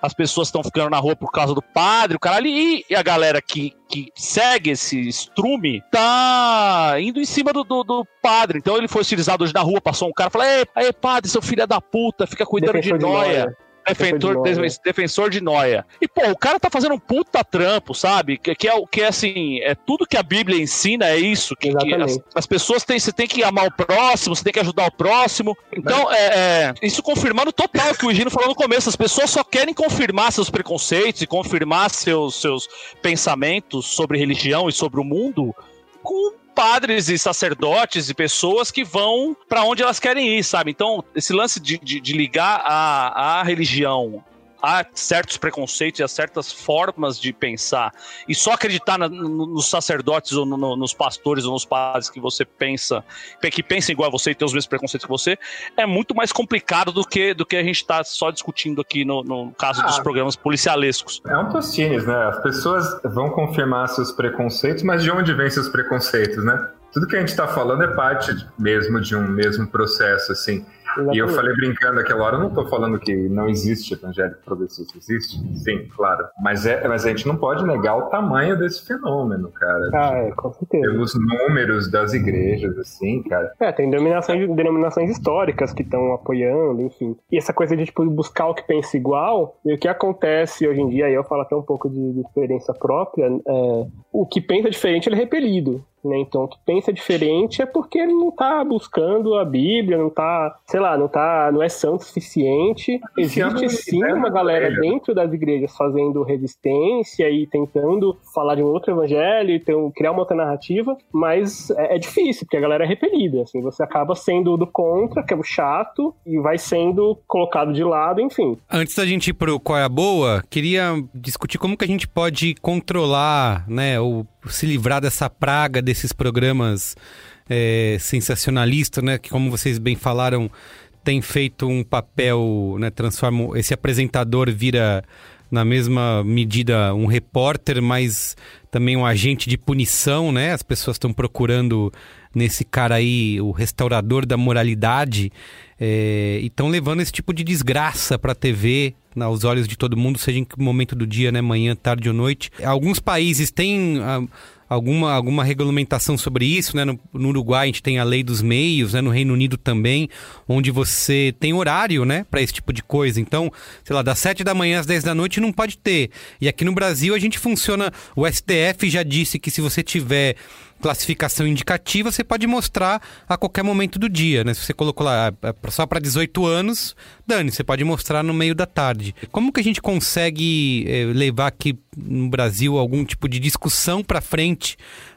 As pessoas estão ficando na rua por causa do padre, o caralho, e, e a galera que, que segue esse estrume tá indo em cima do, do, do padre. Então ele foi utilizado hoje na rua, passou um cara e falou: Ei, padre, seu filho é da puta, fica cuidando Defensor de de noia. Defensor, de nóia. defensor de noia. E, pô, o cara tá fazendo um puta trampo, sabe? Que, que é o que é assim, é tudo que a Bíblia ensina é isso. Que, que as, as pessoas têm, você tem que amar o próximo, você tem que ajudar o próximo. Então, é, é, isso confirmando total o que o Gino falou no começo. As pessoas só querem confirmar seus preconceitos e confirmar seus, seus pensamentos sobre religião e sobre o mundo com padres e sacerdotes e pessoas que vão pra onde elas querem ir, sabe? Então, esse lance de, de, de ligar a, a religião a certos preconceitos e a certas formas de pensar e só acreditar na- no- nos sacerdotes ou no- no- nos pastores ou nos padres que você pensa que pensam igual a você e tem os mesmos preconceitos que você é muito mais complicado do que do que a gente está só discutindo aqui no, no caso dos Ah. programas policialescos. É um tostines, né? As pessoas vão confirmar seus preconceitos, mas de onde vêm seus preconceitos, né? Tudo que a gente está falando é parte mesmo de um mesmo processo, assim. E eu falei brincando aquela hora, eu não estou falando que não existe evangélico progressista, existe? Sim, claro. Mas, é, mas a gente não pode negar o tamanho desse fenômeno, cara. Ah, é, com certeza. Pelos números das igrejas, assim, cara. É, tem denominações, denominações históricas que estão apoiando, enfim. E essa coisa de tipo, buscar o que pensa igual, e o que acontece hoje em dia, aí eu falo até um pouco de, de experiência própria, é, o que pensa diferente ele é repelido. Né? Então, o que pensa diferente é porque ele não tá buscando a Bíblia, não tá, sei lá, não tá, não é santo o suficiente. Enfiando Existe sim uma galera orelha. dentro das igrejas fazendo resistência e tentando falar de um outro evangelho, então criar uma outra narrativa, mas é, é difícil, porque a galera é repelida, assim, você acaba sendo do contra, que é o chato, e vai sendo colocado de lado, enfim. Antes da gente ir pro Qual é a Boa, queria discutir como que a gente pode controlar, né, ou se livrar dessa praga desses programas é, sensacionalistas, né, que como vocês bem falaram, tem feito um papel, né, transforma esse apresentador vira na mesma medida um repórter, mas também um agente de punição, né? As pessoas estão procurando nesse cara aí o restaurador da moralidade é, e estão levando esse tipo de desgraça para a TV aos olhos de todo mundo, seja em que momento do dia, né, manhã, tarde ou noite. Alguns países têm ah, alguma, alguma regulamentação sobre isso, né? No, no, Uruguai a gente tem a lei dos meios, né? No Reino Unido também, onde você tem horário, né? Para esse tipo de coisa. Então, sei lá, das 7 da manhã às 10 da noite não pode ter. E aqui no Brasil a gente funciona. O STF já disse que se você tiver classificação indicativa, você pode mostrar a qualquer momento do dia, né? Se você colocou lá é, é só para 18 anos, dane, você pode mostrar no meio da tarde. Como que a gente consegue é, levar aqui no Brasil algum tipo de discussão para frente,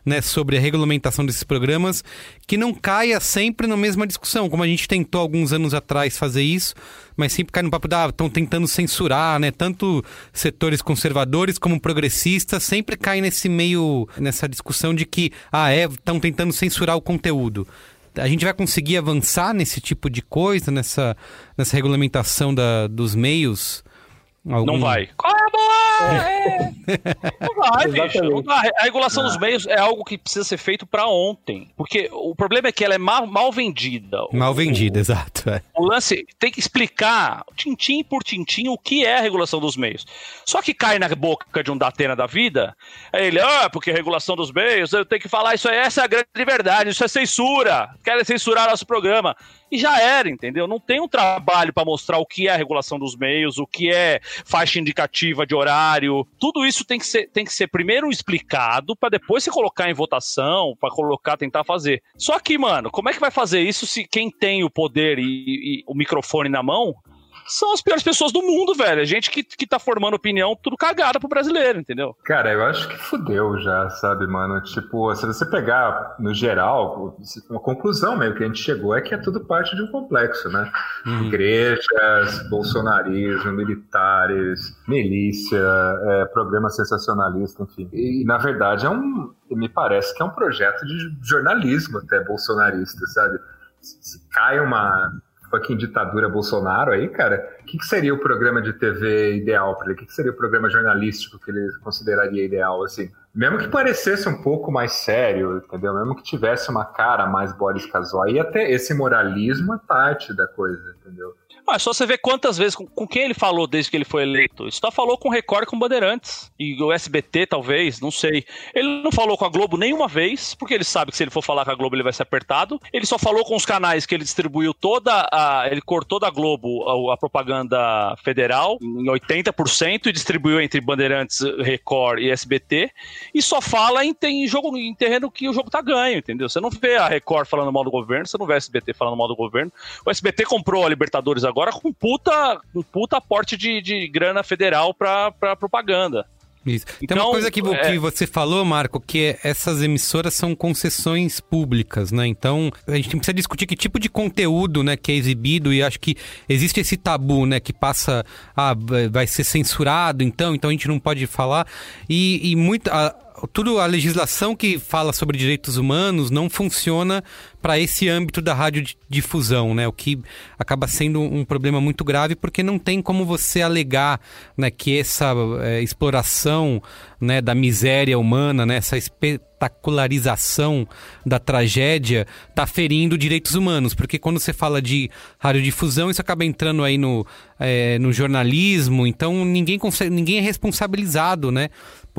né, sobre a regulamentação desses programas, que não caia sempre na mesma discussão, como a gente tentou alguns anos atrás fazer isso, mas sempre cai no papo da estão ah, tentando censurar, né? Tanto setores conservadores como progressistas sempre caem nesse meio nessa discussão de que ah, é, estão tentando censurar o conteúdo. A gente vai conseguir avançar nesse tipo de coisa, nessa, nessa regulamentação da, dos meios? Algum... Não vai. Qual é a boa? É. Não vai, bicho. Não vai. A regulação ah. dos meios é algo que precisa ser feito para ontem. Porque o problema é que ela é mal, mal vendida. Mal vendida, o, exato. É. O lance tem que explicar, tintim por tintim, o que é a regulação dos meios. Só que cai na boca de um Datena da vida, ele, ah, porque a regulação dos meios, eu tenho que falar isso aí, essa é a grande verdade, isso é censura. Querem censurar nosso programa e já era, entendeu? Não tem um trabalho para mostrar o que é a regulação dos meios, o que é faixa indicativa de horário. Tudo isso tem que ser, tem que ser primeiro explicado para depois se colocar em votação, para colocar, tentar fazer. Só que, mano, como é que vai fazer isso se quem tem o poder e, e o microfone na mão são as piores pessoas do mundo, velho. A gente que, que tá formando opinião tudo cagada pro brasileiro, entendeu? Cara, eu acho que fudeu já, sabe, mano? Tipo, se você pegar no geral, uma conclusão meio que a gente chegou é que é tudo parte de um complexo, né? Uhum. Igrejas, bolsonarismo, militares, milícia, é, programa sensacionalista, enfim. E, na verdade, é um. Me parece que é um projeto de jornalismo até bolsonarista, sabe? Se cai uma fucking ditadura Bolsonaro aí, cara, o que, que, seria o programa de TV ideal para ele? O que, que, seria o programa jornalístico que ele consideraria ideal, assim? Mesmo que parecesse um pouco mais sério, entendeu? Mesmo que tivesse uma cara mais Boris Casoy, aí até esse moralismo é parte da coisa, entendeu? É só você ver quantas vezes, com, com, quem ele falou desde que ele foi eleito. Só falou com o Record com Bandeirantes. E o SBT, talvez, não sei. Ele não falou com a Globo nenhuma vez, porque ele sabe que se ele for falar com a Globo ele vai ser apertado. Ele só falou com os canais que ele distribuiu toda a. Ele cortou da Globo a, a propaganda federal em 80% e distribuiu entre Bandeirantes, Record e SBT. E só fala em, em jogo em terreno que o jogo tá ganho, entendeu? Você não vê a Record falando mal do governo, você não vê a SBT falando mal do governo. O SBT comprou a Libertadores agora agora com puta, puta aporte de, de grana federal pra, pra propaganda. Isso. Então, Tem uma então, coisa que, é... que você falou, Marco, que é, essas emissoras são concessões públicas, né? Então, a gente precisa discutir que tipo de conteúdo, né, que é exibido e acho que existe esse tabu, né, que passa, ah, vai ser censurado, então, então a gente não pode falar. E, e muito, a, tudo a legislação que fala sobre direitos humanos não funciona para esse âmbito da radiodifusão, né? O que acaba sendo um problema muito grave porque não tem como você alegar, né, que essa é, exploração, né, da miséria humana, né, essa espetacularização da tragédia está ferindo direitos humanos, porque quando você fala de radiodifusão, isso acaba entrando aí no, é, no jornalismo, então ninguém consegue, ninguém é responsabilizado, né?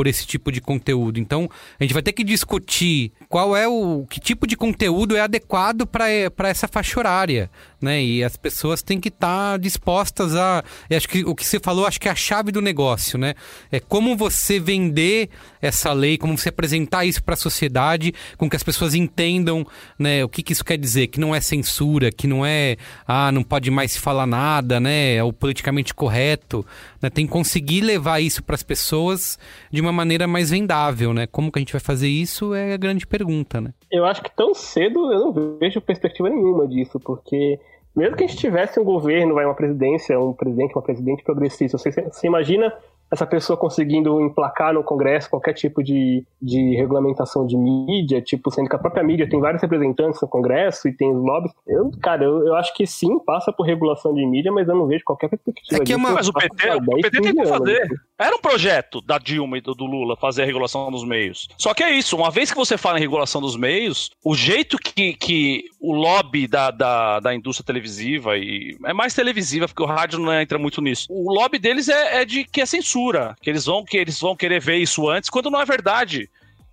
Por esse tipo de conteúdo. Então, a gente vai ter que discutir qual é o que tipo de conteúdo é adequado para essa faixa horária, né? E as pessoas têm que estar tá dispostas a, acho que o que você falou, acho que é a chave do negócio, né? É como você vender essa lei, como você apresentar isso para a sociedade, com que as pessoas entendam, né, o que, que isso quer dizer, que não é censura, que não é, ah, não pode mais se falar nada, né? É o politicamente correto, né? Tem que conseguir levar isso para as pessoas de uma maneira mais vendável, né? Como que a gente vai fazer isso é a grande pergunta, né? Eu acho que tão cedo eu não vejo perspectiva nenhuma disso, porque mesmo que a gente tivesse um governo, vai uma presidência, um presidente, uma presidente progressista, você, você imagina essa pessoa conseguindo emplacar no Congresso qualquer tipo de, de regulamentação de mídia, tipo, sendo que a própria mídia tem vários representantes no Congresso e tem os lobbies. Eu, cara, eu, eu acho que sim, passa por regulação de mídia, mas eu não vejo qualquer perspectiva. É que mas o PT, o PT tem que fazer. Era um projeto da Dilma e do Lula fazer a regulação dos meios. Só que é isso, uma vez que você fala em regulação dos meios, o jeito que, que o lobby da, da, da indústria televisiva, e é mais televisiva, porque o rádio não entra muito nisso, o lobby deles é, é de que é censura, que eles vão que eles vão querer ver isso antes, quando não é verdade.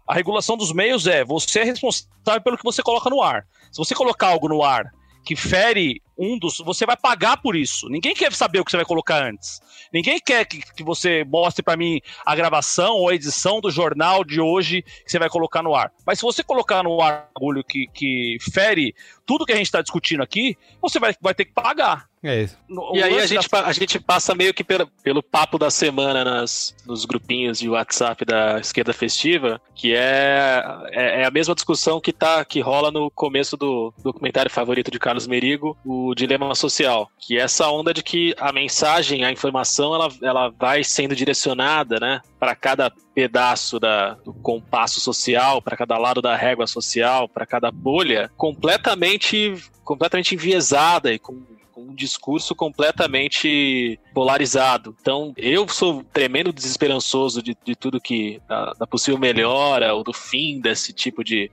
A regulação dos meios é você é responsável pelo que você coloca no ar. Se você colocar algo no ar que fere um dos. Você vai pagar por isso. Ninguém quer saber o que você vai colocar antes. Ninguém quer que, que você mostre para mim a gravação ou a edição do jornal de hoje que você vai colocar no ar. Mas se você colocar no ar bagulho que, que fere tudo que a gente está discutindo aqui, você vai, vai ter que pagar. É isso. e aí a gente, da... a gente passa meio que pelo, pelo papo da semana nas, nos grupinhos de WhatsApp da esquerda festiva, que é, é, é, a mesma discussão que, tá, que rola no começo do documentário favorito de Carlos Merigo, o Dilema Social, que é essa onda de que a mensagem, a informação, ela, ela vai sendo direcionada, né, para cada pedaço da, do compasso social, para cada lado da régua social, para cada bolha, completamente, completamente enviesada e com um discurso completamente polarizado. Então, eu sou tremendo desesperançoso de, de tudo que. Da, da possível melhora ou do fim desse tipo de,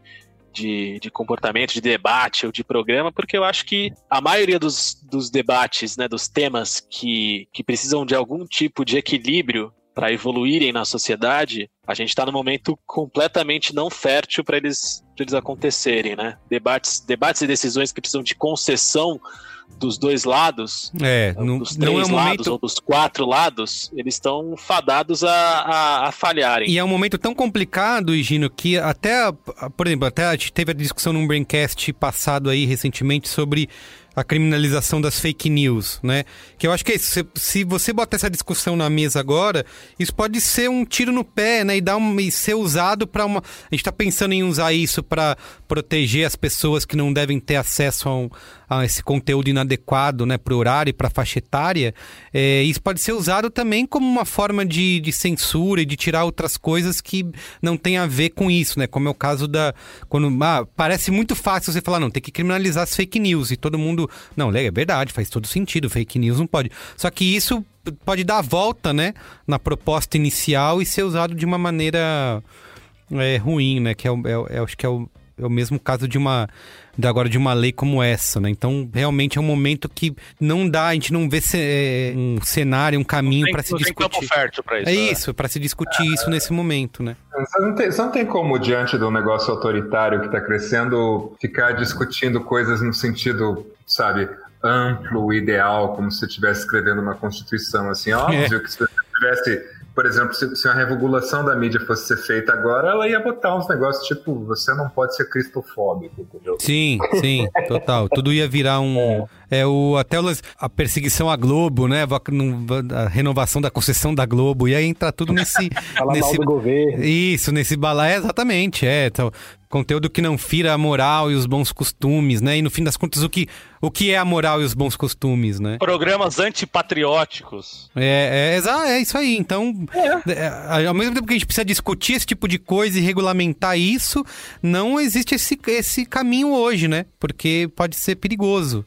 de, de, comportamento, de debate ou de programa, porque eu acho que a maioria dos, dos debates, né, dos temas que, que precisam de algum tipo de equilíbrio para evoluírem na sociedade, a gente está num momento completamente não fértil para eles, eles acontecerem, né? Debates, debates e decisões que precisam de concessão dos dois lados, é, não, dos três é um lados momento... ou dos quatro lados, eles estão fadados a, a, a, falharem. E é um momento tão complicado, Gino, que até, por exemplo, até a gente teve a discussão num Braincast passado aí recentemente sobre a criminalização das fake news, né? Que eu acho que é isso. Se, se, você botar essa discussão na mesa agora, isso pode ser um tiro no pé, né? E, dar um, e ser usado para uma. A gente está pensando em usar isso para proteger as pessoas que não devem ter acesso a, um, a esse conteúdo inadequado, né? Para o horário e para a faixa etária. É, isso pode ser usado também como uma forma de, de censura e de tirar outras coisas que não tem a ver com isso, né? Como é o caso da. Quando, ah, parece muito fácil você falar, não, tem que criminalizar as fake news e todo mundo não, é verdade, faz todo sentido, fake news não pode. Só que isso pode dar a volta, né, na proposta inicial e ser usado de uma maneira é, ruim, né, que é, é, é acho que é o, é o mesmo caso de uma de agora de uma lei como essa, né? Então, realmente é um momento que não dá, a gente não vê se, é, um cenário, um caminho para se discutir. Fértil pra isso, é né? isso, para se discutir isso nesse momento, né? Você não, tem, você não tem como, diante de um negócio autoritário que está crescendo, ficar discutindo coisas no sentido, sabe, amplo, ideal, como se você estivesse escrevendo uma constituição, assim, óbvio é. que se você tivesse por exemplo, se, se a regulação da mídia fosse ser feita agora, ela ia botar uns negócios tipo, você não pode ser cristofóbico, entendeu? Sim, sim, total. Tudo ia virar um. É, é o, até a perseguição à Globo, né? A renovação da concessão da Globo. E aí entra tudo nesse. Falar nesse, mal do governo. Isso, nesse balé, é, exatamente. É, então, conteúdo que não fira a moral e os bons costumes, né? E no fim das contas, o que, o que é a moral e os bons costumes, né? Programas antipatrióticos. É, é, é isso aí. Então, é. É, ao mesmo tempo que a gente precisa discutir esse tipo de coisa e regulamentar isso, não existe esse, esse caminho hoje, né? Porque pode ser perigoso.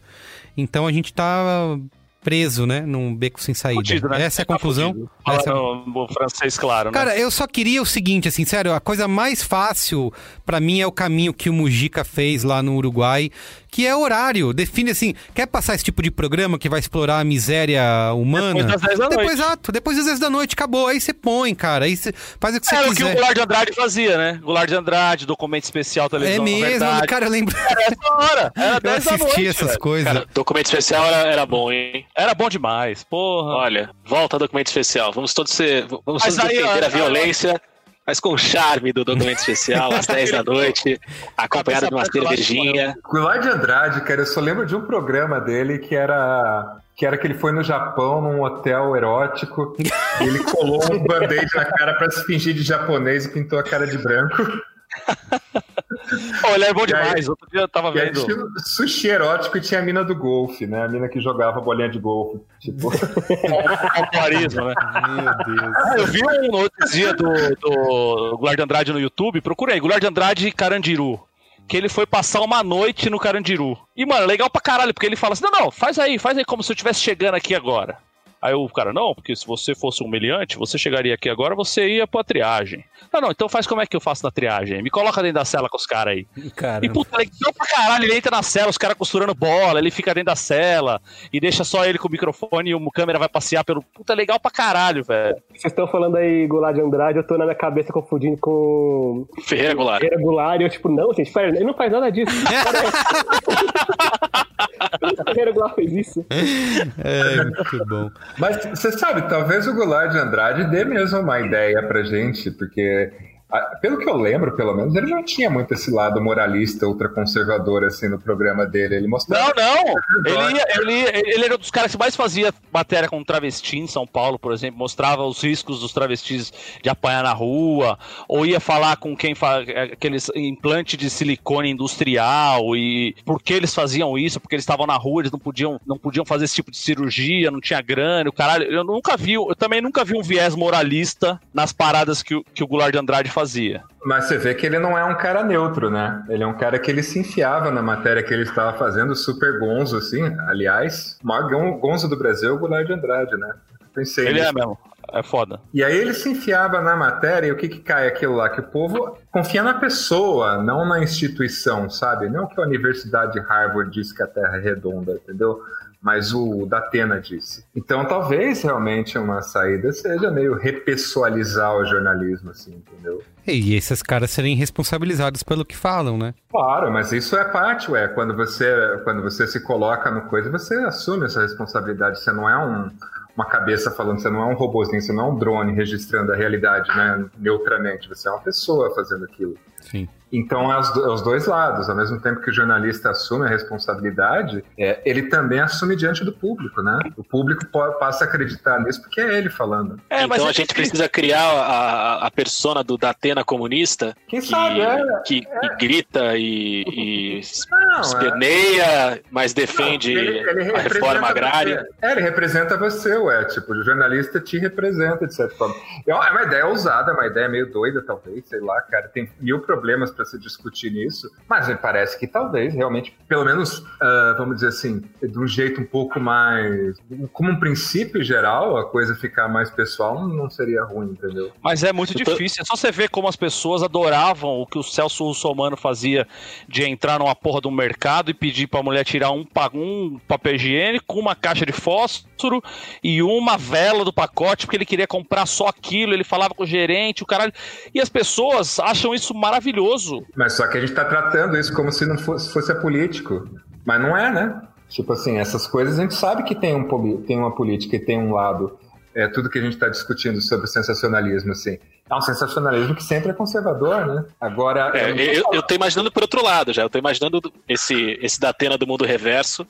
Então a gente tá preso, né? Num beco sem saída. Fudido, né? Essa é a tá conclusão. Essa... o francês, claro. Né? Cara, eu só queria o seguinte, assim, sério, a coisa mais fácil para mim é o caminho que o Mujica fez lá no Uruguai, que é horário. Define assim, quer passar esse tipo de programa que vai explorar a miséria humana? Depois das 10 da depois, noite. Exato, depois das 10 da noite, acabou. Aí você põe, cara. Aí você faz o que você Era quiser. Era o que o Goulart de Andrade fazia, né? Goulart de Andrade, documento especial, televisão É mesmo, cara, eu lembro. Era essa hora. Era 10 eu assisti noite, essas velho. coisas. Cara, documento especial era, era bom, hein? Era bom demais, porra. Olha, volta ao documento especial. Vamos todos ser. Vamos todos aí, defender a violência mas com o charme do documento especial, às 10 da noite, acompanhado de uma cervejinha. Goulart de Andrade, cara, eu só lembro de um programa dele que era que era que ele foi no Japão, num hotel erótico, e ele colou um band-aid na cara para se fingir de japonês e pintou a cara de branco. Pô, ele é bom E aí- demais. Outro dia eu tava aí vendo. sushi erótico e tinha a mina do golfe, né? A mina que jogava bolinha de golfe. Tipo, Pompoarismo, né? Meu Deus. Ah, eu vi um outro dia do, do Goulart de Andrade no YouTube. Procurei, Goulart de Andrade Carandiru. Que ele foi passar uma noite no Carandiru. E, mano, legal pra caralho, porque ele fala assim: não, não, faz aí, faz aí como se eu estivesse chegando aqui agora. Aí o cara, não, porque se você fosse um meliante, você chegaria aqui agora, você ia pra triagem. Não, não, então faz como é que eu faço na triagem? Me coloca dentro da cela com os caras aí. E Caramba. puta, legal pra caralho, ele entra na cela, os caras costurando bola, ele fica dentro da cela e deixa só ele com o microfone e o câmera vai passear pelo. Puta, legal pra caralho, velho. Vocês estão falando aí Goulart de Andrade, eu tô na minha cabeça confundindo com Ferreira Goulart. Ferreira Goulart, e eu tipo, não, gente, pera, ele não faz nada disso. Ferreira Goulart fez isso. É, muito bom. Mas você sabe, talvez o Goulart de Andrade dê mesmo uma ideia pra gente, porque pelo que eu lembro, pelo menos, ele não tinha muito esse lado moralista, ultraconservador assim no programa dele. Ele Não, mostrava. não. Ele, ia- ele, ele era um dos caras que mais fazia matéria com travesti em São Paulo, por exemplo. Mostrava os riscos dos travestis de apanhar na rua. Ou ia falar com quem faz aqueles implante de silicone industrial. E por que eles faziam isso? Porque eles estavam na rua, eles não podiam, não podiam fazer esse tipo de cirurgia, não tinha grana. O caralho. Eu nunca vi, eu também nunca vi um viés moralista nas paradas que, o- que o Goulart de Andrade fazia. Mas você vê que ele não é um cara neutro, né? Ele é um cara que ele se enfiava na matéria que ele estava fazendo, super gonzo, assim. Aliás, o maior gon- gonzo do Brasil é o Goulart de Andrade, né? Pensei Ele nisso. é mesmo. É foda. E aí ele se enfiava na matéria e o que que cai aquilo lá? Que o povo confia na pessoa, não na instituição, sabe? Não que a Universidade de Harvard disse que a Terra é redonda, entendeu? Mas o Datena disse. Então talvez realmente uma saída seja meio repessoalizar o jornalismo, assim, entendeu? E esses caras serem responsabilizados pelo que falam, né? Claro, mas isso é parte, ué. Quando você, quando você se coloca no coisa, você assume essa responsabilidade. Você não é um, uma cabeça falando, você não é um robôzinho, você não é um drone registrando a realidade, né? Neutramente. Você é uma pessoa fazendo aquilo. Sim. Então, é os, do- é os dois lados. Ao mesmo tempo que o jornalista assume a responsabilidade, é, ele também assume diante do público, né? O público passa a acreditar nisso porque é ele falando. É, mas então é a gente precisa criar a, a persona do Datena comunista Quem que, sabe, é. que, que grita e, e Não, é. esperneia, mas defende Ele- ele a representa reforma agrária. você. É, ele representa você, ué. Tipo, o jornalista te representa, de certa forma. É uma é uma ideia ousada, é uma ideia meio doida, talvez, sei lá, cara. Tem mil problemas pra se discutir nisso. Mas me parece que talvez, realmente, pelo menos, ah, vamos dizer assim, de um jeito um pouco mais. Como um princípio geral, a coisa ficar mais pessoal não, seria ruim, entendeu? Mas é muito tô- difícil. É só você ver como as pessoas adoravam o que o Celso Russomano fazia de entrar numa porra um mercado e pedir pra mulher tirar um, pa- um papel higiênico, uma caixa de fósforo e uma vela do pacote, porque ele queria comprar só aquilo. Ele falava com o gerente, o caralho. E as pessoas acham isso maravilhoso. Mas só que a gente tá tratando isso como se não fosse, fosse a político. Mas não é, né? Tipo assim, essas coisas a gente sabe que tem, um, tem uma política e tem um lado. É tudo que a gente está discutindo sobre o sensacionalismo, assim. É um sensacionalismo que sempre é conservador, né? Agora. É, eu eu, eu tô imaginando por outro lado já. Eu tô imaginando esse, esse Datena do mundo reverso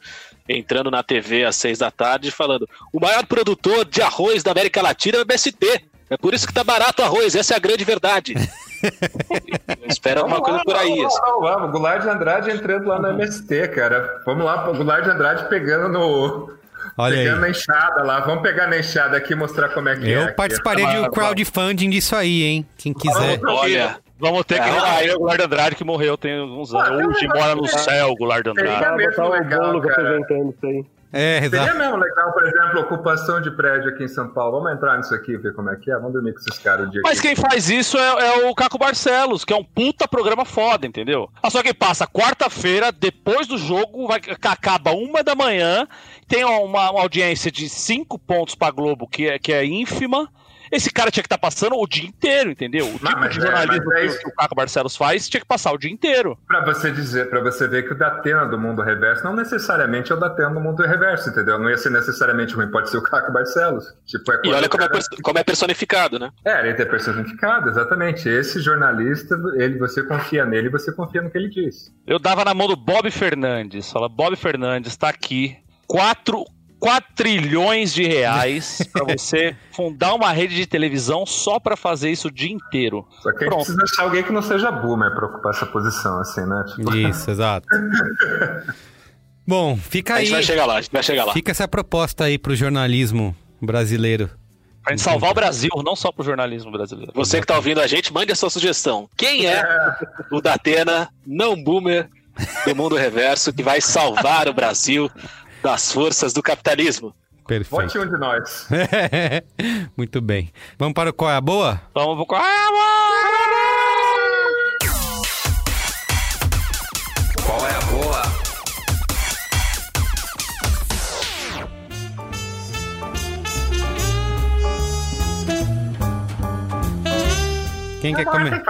entrando na TV às seis da tarde e falando: o maior produtor de arroz da América Latina é o MST. É por isso que tá barato o arroz, essa é a grande verdade. Eu espero alguma coisa por aí. Vamos assim. lá, vamos lá, vamos. Goulart de Andrade entrando lá no MST, cara. Vamos lá, Goulart de Andrade pegando no. Olha pegando aí. na enxada lá. Vamos pegar na enxada aqui e mostrar como é que é. Eu aqui. participaria de um crowdfunding disso aí, hein? Quem quiser. Olha, Vamos ter que É, reviver o Goulart de Andrade que morreu tem alguns anos. Ah, Hoje mora no céu o Goulart de Andrade. Ah, mesmo botar o legal, bolo cara. representando isso aí. É, Seria exato. mesmo legal, por exemplo, ocupação de prédio aqui em São Paulo. Vamos entrar nisso aqui, ver como é que é. Vamos dormir com esses caras o dia Mas que... quem faz isso é, é o Caco Barcelos, que é um puta programa foda, entendeu? Ah, só que passa quarta-feira, depois do jogo, vai, acaba uma da manhã, tem uma, uma audiência de cinco pontos pra Globo, que é, que é ínfima. Esse cara tinha que estar passando o dia inteiro, entendeu? O tipo mas de é, jornalismo mas é que, o Caco Barcelos faz tinha que passar o dia inteiro. Pra você dizer, para você ver que o Datena do mundo reverso não necessariamente é o Datena do mundo reverso, entendeu? Não ia ser necessariamente ruim, pode ser o Caco Barcelos. Tipo, é e olha como é, cara- pers- como é personificado, né? É, ele tem personificado, exatamente. Esse jornalista, ele, você confia nele, você confia no que ele diz. Eu dava na mão do Bob Fernandes. Fala, Bob Fernandes tá aqui. Quatro quatrilhões de reais pra você fundar uma rede de televisão só pra fazer isso o dia inteiro. Só que a gente Pronto. precisa achar alguém que não seja boomer pra ocupar essa posição, assim, né? Tipo, Isso, exato. Bom, fica A aí. gente vai chegar lá, a gente vai chegar lá. Fica essa proposta aí pro jornalismo brasileiro. Pra gente salvar o Brasil, não só pro jornalismo brasileiro. Você que tá ouvindo a gente, mande a sua sugestão. Quem é o Datena, não boomer, do mundo reverso, que vai salvar o Brasil das forças do capitalismo? Perfeito. Vote um de nós. Muito bem. Vamos para o Qual é a Boa? Vamos pro. Ah, Qual é a boa? Quem quer comer?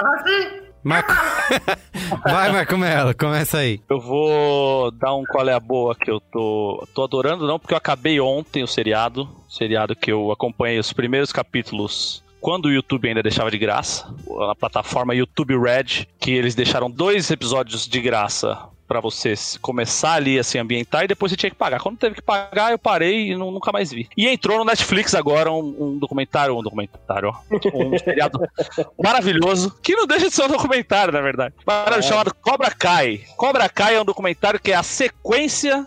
Marco... Vai, Marco Melo, começa aí. Eu vou dar um qual é a boa que eu tô, tô adorando, não, porque eu acabei ontem o seriado. Seriado que eu acompanhei os primeiros capítulos quando o YouTube ainda deixava de graça. A plataforma YouTube Red, que eles deixaram dois episódios de graça pra você começar ali a se ambientar e depois você tinha que pagar. Quando teve que pagar, eu parei e nu- nunca mais vi. E entrou no Netflix agora um, um documentário, um documentário, ó, um seriado maravilhoso, que não deixa de ser um documentário, na verdade. Maravilhoso, chamado Cobra Kai. Cobra Kai é um documentário que é a sequência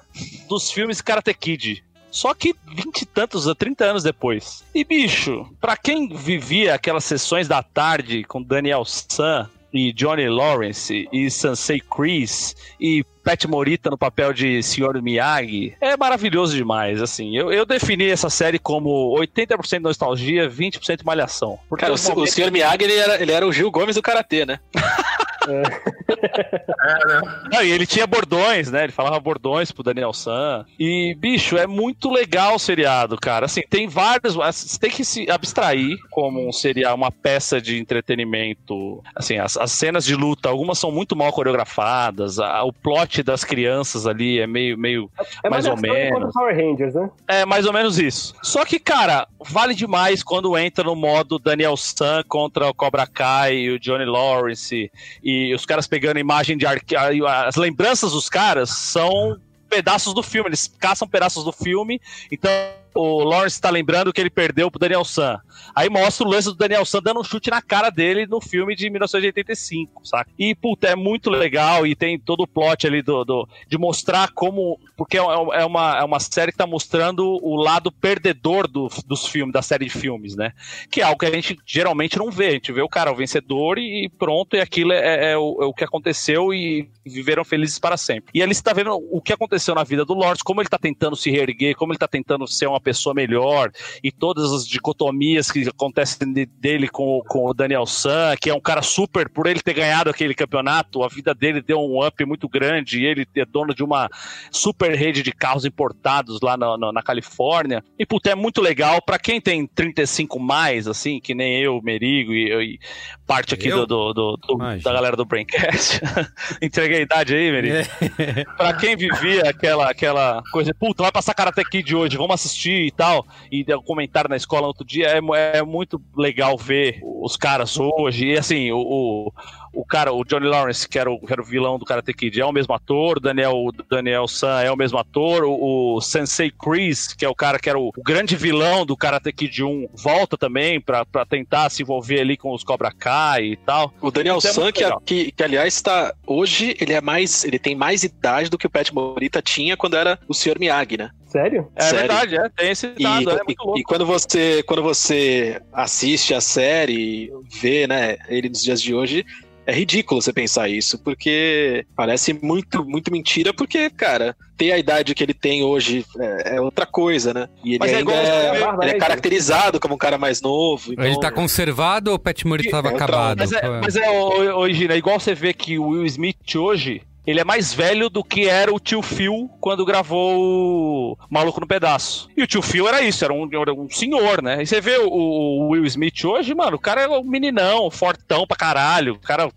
dos filmes Karate Kid. Só que 20 e tantos, 30 anos depois. E bicho, pra quem vivia aquelas sessões da tarde com Daniel San e Johnny Lawrence e Sansei Chris e Pat Morita no papel de Sr. Miyagi, é maravilhoso demais, assim. Eu, eu defini essa série como 80% nostalgia, 20% malhação. Porque Cara, o, os o Sr. Miyagi, ele era, ele era o Gil Gomes do Karatê, né? É? Não, e ele tinha bordões, né? Ele falava bordões pro Daniel San. E, bicho, é muito legal o seriado, cara. Assim, tem vários. Você tem que se abstrair como um seriado, uma peça de entretenimento. Assim, as, as cenas de luta, algumas são muito mal coreografadas. a- o plot das crianças ali é meio, meio É mais ou malhação enquanto menos. Power Rangers, né? É mais ou menos isso. Só que, cara, vale demais quando entra no modo Daniel San contra o Cobra Kai e o Johnny Lawrence e os caras pegando imagem de arque... as lembranças dos caras são pedaços do filme, eles caçam pedaços do filme, então o Lawrence tá lembrando que ele perdeu pro Daniel San. Aí mostra o lance do Daniel San dando um chute na cara dele no filme de 1985, saca? E, puta, é muito legal e tem todo o plot ali do, do- de mostrar como. Porque é uma, é uma, é uma série que tá mostrando o lado perdedor do- dos filmes, da série de filmes, né? Que é algo que a gente geralmente não vê. A gente vê o cara, o vencedor, e pronto, e aquilo é, é o, é o que aconteceu e viveram felizes para sempre. E ali você tá vendo o que aconteceu na vida do Lawrence, como ele tá tentando se reerguer, como ele tá tentando ser uma pessoa melhor, e todas as dicotomias que acontecem de- dele com, o- com o Daniel San, que é um cara super, por ele ter ganhado aquele campeonato, a vida dele deu um up muito grande, e ele é dono de uma super rede de carros importados lá na, na, na Califórnia. E, puta, é muito legal. Pra quem tem 35 mais, assim, que nem eu, Merigo e, e parte aqui Eu? do, do- do- da galera do Braincast. Entreguei a idade aí, Merigo. É. Pra quem vivia aquela, aquela coisa, puta, vai passar Karate Kid hoje, vamos assistir e tal, e deu comentário na escola outro dia, é, é muito legal ver os caras hoje, e assim, o, o, o cara, o Johnny Lawrence, que era o, que era o vilão do Karate Kid, é o mesmo ator, o Daniel, o Daniel San é o mesmo ator, o, o Sensei Chris, que é o cara que era o, o grande vilão do Karate Kid 1, volta também pra, pra tentar se envolver ali com os Cobra Kai e tal. O Daniel é San, muito que, que, que, aliás está. Hoje ele é mais. Ele tem mais idade do que o Pat Morita tinha quando era o Sr. Miyagi, né? Sério? É Sério. verdade, é, tem esse E, dado, é e- muito louco. e quando você quando você assiste a série, vê, né, ele nos dias de hoje, é ridículo você pensar isso, porque parece muito muito mentira, porque, cara, ter a idade que ele tem hoje é, é outra coisa, né? E ele Mas é ainda igual é, vê- ele é Barbaridade. caracterizado como um cara mais novo. Ele então- tá conservado ou o Pet Morita estava É outra- acabado? Mas é, mas é ô, ô, Gina, é igual você vê que o Will Smith hoje, ele é mais velho do que era o tio Phil quando gravou Maluco no Pedaço. E o tio Phil era isso, era um, era um senhor, né? E você vê o, o Will Smith hoje, mano, o cara é um meninão, fortão pra caralho, o cara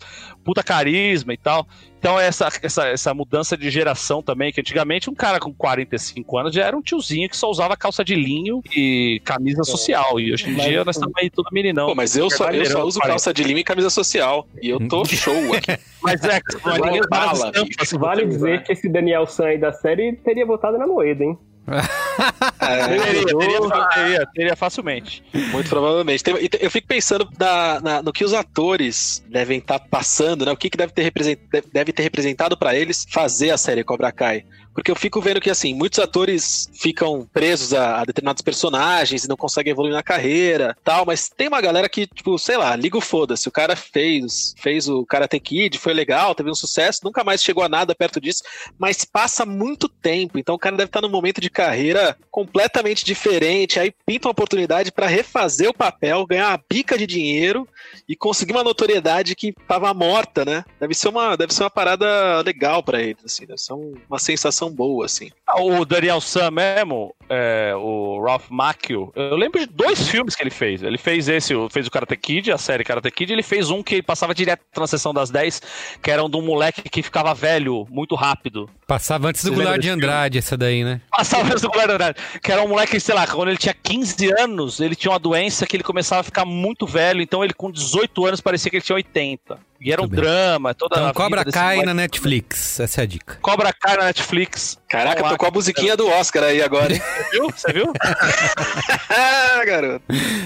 puta carisma e tal. Então essa, essa, essa mudança de geração também, que antigamente um cara com 45 anos já era um tiozinho que só usava calça de linho e camisa social. E hoje em Mas- dia nós estamos aí todo meninão. Pô, mas eu só, eu só uso calça de lima e camisa social. E eu tô show aqui. Mas é, Vale bala. Vale dizer que esse Daniel San aí da série teria votado na moeda, hein? Teria, teria, teria, teria facilmente. Muito provavelmente. Eu fico pensando na- na- no que os atores devem estar passando, né? O que, que deve, ter represent- deve- ter representado pra eles fazer a série Cobra Kai. Porque eu fico vendo que, assim, muitos atores ficam presos a, a determinados personagens e não conseguem evoluir na carreira tal, mas tem uma galera que, tipo, sei lá, liga o foda-se. O cara fez, fez o Karate Kid, foi legal, teve um sucesso, nunca mais chegou a nada perto disso, mas passa muito tempo. Então o cara deve estar num momento de carreira completamente diferente. Aí pinta uma oportunidade pra refazer o papel, ganhar uma pica de dinheiro e conseguir uma notoriedade que tava morta, né? Deve ser uma, deve ser uma parada legal pra eles, assim, deve ser um- uma sensação boa, assim. Ah, O Daniel Sam mesmo, é, o Ralph Macchio, eu lembro de dois filmes que ele fez. Ele fez esse, o- fez o Karate Kid, a série Karate Kid, ele fez um que passava direto na sessão das 10, que era um de um moleque que ficava velho muito rápido. Passava antes do Goulart de? Andrade, essa daí, né? Passava antes do Goulart de Andrade, que era um moleque, sei lá, quando ele tinha 15 anos, ele tinha uma doença que ele começava a ficar muito velho, então ele com 18 anos parecia que ele tinha 80. E era um drama, toda a Então, vida Cobra Kai moleque. na Netflix. Essa é a dica. Cobra Kai na Netflix. Caraca, tocou a musiquinha do Oscar aí agora, hein? Você viu? Você viu? ah, garoto.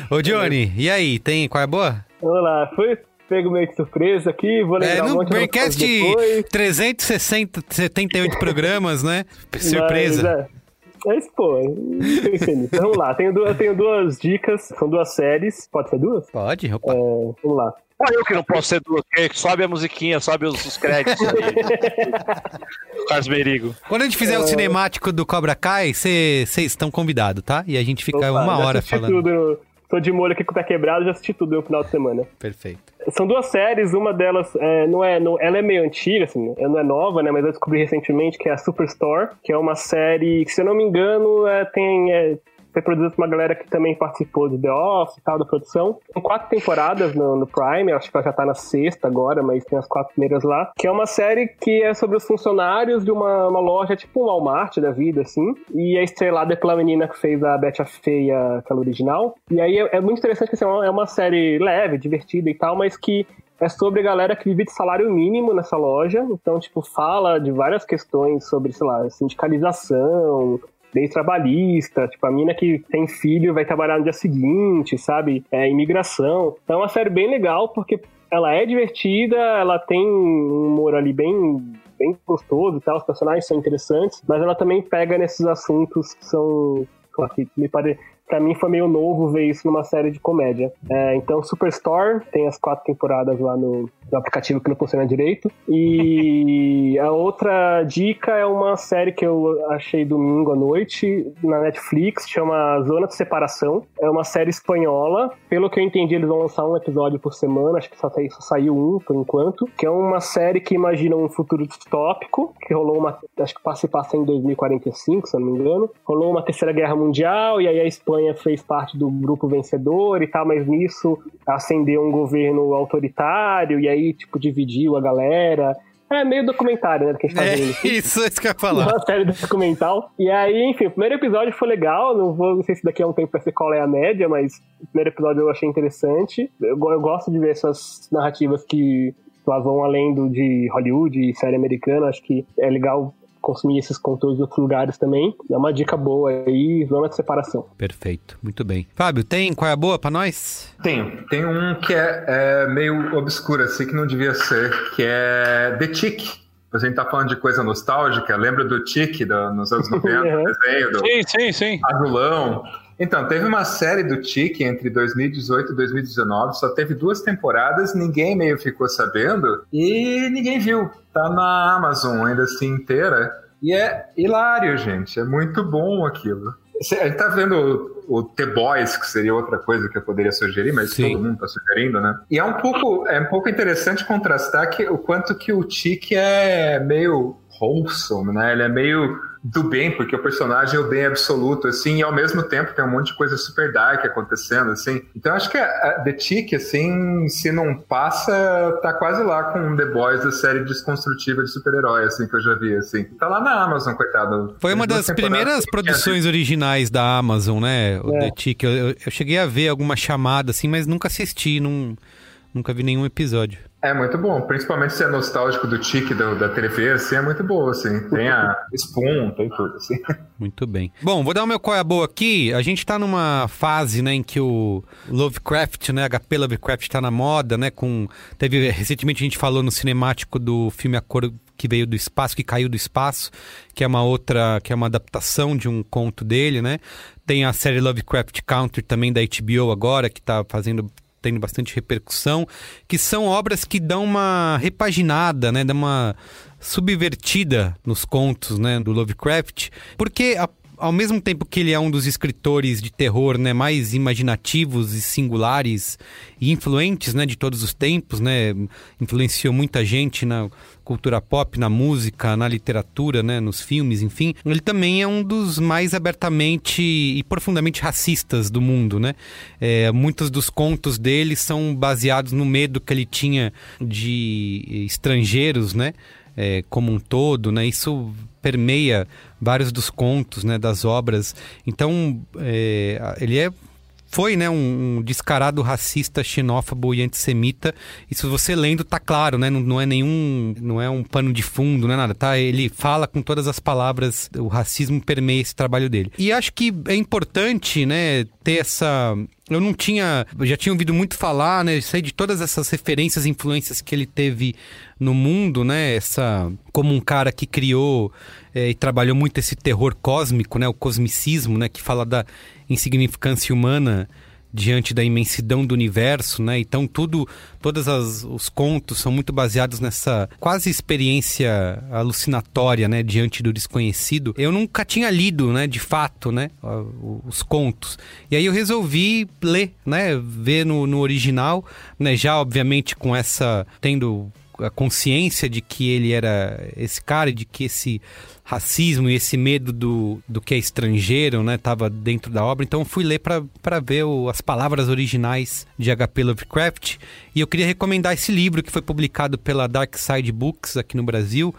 Ô, Johnny, e aí? Tem qual é boa? Vamos lá, foi pego meio que surpresa aqui, vou lembrar É, um no monte de Braincast coisas depois. 378 programas, né? Surpresa. Mas, é, é isso, pô. nisso. Vamos lá, tenho duas, tenho duas dicas, são duas séries. Pode ser duas? Pode, opa. É, vamos lá. Ah, eu que não posso ser duas, que sobe a musiquinha, sobe os, os créditos aí. Carlos Merigo. Quando a gente fizer o cinemático do Cobra Kai, vocês estão convidados, tá? E a gente fica Opa, uma já hora assisti falando. Tudo, tô de molho aqui com o pé quebrado, já assisti tudo no final de semana. Perfeito. São duas séries, uma delas é, não é, não, ela é meio antiga, assim, ela não é nova, né? Mas eu descobri recentemente que é a Superstore, que é uma série que, se eu não me engano, é, tem. É, foi produzida por uma galera que também participou de The Office e tal, da produção. São quatro temporadas no, no Prime, acho que ela já tá na sexta agora, mas tem as quatro primeiras lá. Que é uma série que é sobre os funcionários de uma, uma loja, tipo um Walmart da vida, assim. E é estrelada pela menina que fez a Betty a Feia, aquela original. E aí é, é muito interessante que assim, é uma- é uma série leve, divertida e tal, mas que é sobre a galera que vive de salário mínimo nessa loja. Então, tipo, fala de várias questões sobre, sei lá, sindicalização, lei trabalhista, tipo, a mina que tem filho vai trabalhar no dia seguinte, sabe? É, imigração. Então é uma série bem legal, porque ela é divertida, ela tem um humor ali bem, bem gostoso e tal, os personagens são interessantes, mas ela também pega nesses assuntos que são, que me pare... Pra mim foi meio novo ver isso numa série de comédia. É, então, Superstore tem as quatro temporadas lá no, no aplicativo que não funciona direito. E a outra dica é uma série que eu achei domingo à noite na Netflix, chama Zona de Separação. É uma série espanhola. Pelo que eu entendi, eles vão lançar um episódio por semana, acho que só, tem- só saiu um por enquanto. Que é uma série que imagina um futuro distópico, que rolou uma. Acho que passa e passa em 2045, se eu não me engano. Rolou uma terceira guerra mundial, e aí a Espanha fez parte do grupo vencedor e tal, mas nisso acendeu um governo autoritário, e aí, tipo, dividiu a galera. É meio documentário, né, do que a gente tá É, vendo. isso, é isso que eu ia falar. Uma série documental. E aí, enfim, o primeiro episódio foi legal. Não vou, não sei se daqui a um tempo vai ser qual é a média, mas o primeiro episódio eu achei interessante. Eu, eu gosto de ver essas narrativas que lá vão além do de Hollywood e série americana. Acho que é legal consumir esses conteúdos de outros lugares também. É uma dica boa aí, zona de separação. Perfeito, muito bem. Fábio, tem qual é a boa pra nós? Tem, tem um que é, é meio obscuro, assim, que não devia ser, que é The Tick. A gente tá falando de coisa nostálgica, lembra do Tick do- nos anos 90, Uhum. desenho do Sim, sim, sim. Azulão. Então, teve uma série do Tick entre 2018 e 2019, só teve duas temporadas, ninguém meio ficou sabendo e ninguém viu. Tá na Amazon ainda assim inteira. E é hilário, gente. É muito bom aquilo. A gente tá vendo o, o The Boys, que seria outra coisa que eu poderia sugerir, mas Sim. todo mundo tá sugerindo, né? E é um pouco, é um pouco interessante contrastar que, o quanto que o Tick é meio wholesome, né? Ele é meio do bem, porque o personagem é o bem absoluto, assim, e ao mesmo tempo tem um monte de coisa super dark acontecendo, assim. Então acho que a, a The Tick, assim, se não passa, tá quase lá com The Boys, a série desconstrutiva de super-herói, assim, que eu já vi, assim. Tá lá na Amazon, coitado. Foi uma das primeiras produções originais da Amazon, né? O É. The Tick. Eu, eu- eu cheguei a ver alguma chamada assim, mas nunca assisti, não, nunca vi nenhum episódio. É muito bom, principalmente se é nostálgico do tique do, da TV, assim, é muito boa, assim. Tem a Spoon, tem tudo, assim. Muito bem. Bom, vou dar o meu qual é boa aqui. A gente tá numa fase, né, em que o Lovecraft, né, HP Lovecraft tá na moda, né, com... Teve, recentemente a gente falou no cinemático do filme A Cor que veio do espaço, que caiu do espaço, que é uma outra, que é uma adaptação de um conto dele, né? Tem a série Lovecraft Country também da HBO agora, que tá fazendo tendo bastante repercussão, que são obras que dão uma repaginada, né, dão uma subvertida nos contos, né, do Lovecraft, porque a ao mesmo tempo que ele é um dos escritores de terror né, mais imaginativos e singulares e influentes né, de todos os tempos, né, influenciou muita gente na cultura pop, na música, na literatura, né, nos filmes, enfim. Ele também é um dos mais abertamente e profundamente racistas do mundo. Né? É, muitos dos contos dele são baseados no medo que ele tinha de estrangeiros, né? É, como um todo, né? Isso permeia vários dos contos, né, das obras. Então, é, ele é foi né, um, um, descarado racista, xenófobo e antissemita. Isso você lendo tá claro, né? Não, não, é nenhum. não é um pano de fundo, não é nada, tá? Ele fala com todas as palavras, o racismo permeia esse trabalho dele. E acho que é importante, né, ter essa. Eu não tinha. Eu já tinha ouvido muito falar, né? Sei de todas essas referências influências que ele teve no mundo, né? Essa. Como um cara que criou é, e trabalhou muito esse terror cósmico, né? O cosmicismo, né? Que fala da insignificância humana diante da imensidão do universo, né? Então tudo, todos os contos são muito baseados nessa quase experiência alucinatória, né? Diante do desconhecido. Eu nunca tinha lido, né? De fato, né? Os contos. E aí eu resolvi ler, né? Ver no, no original, né? Já obviamente com essa tendo a consciência de que ele era esse cara, de que esse racismo e esse medo do, do que é estrangeiro, né, dentro da obra. Então fui ler para ver o, as palavras originais de H.P. Lovecraft e eu queria recomendar esse livro que foi publicado pela Dark Side Books aqui no Brasil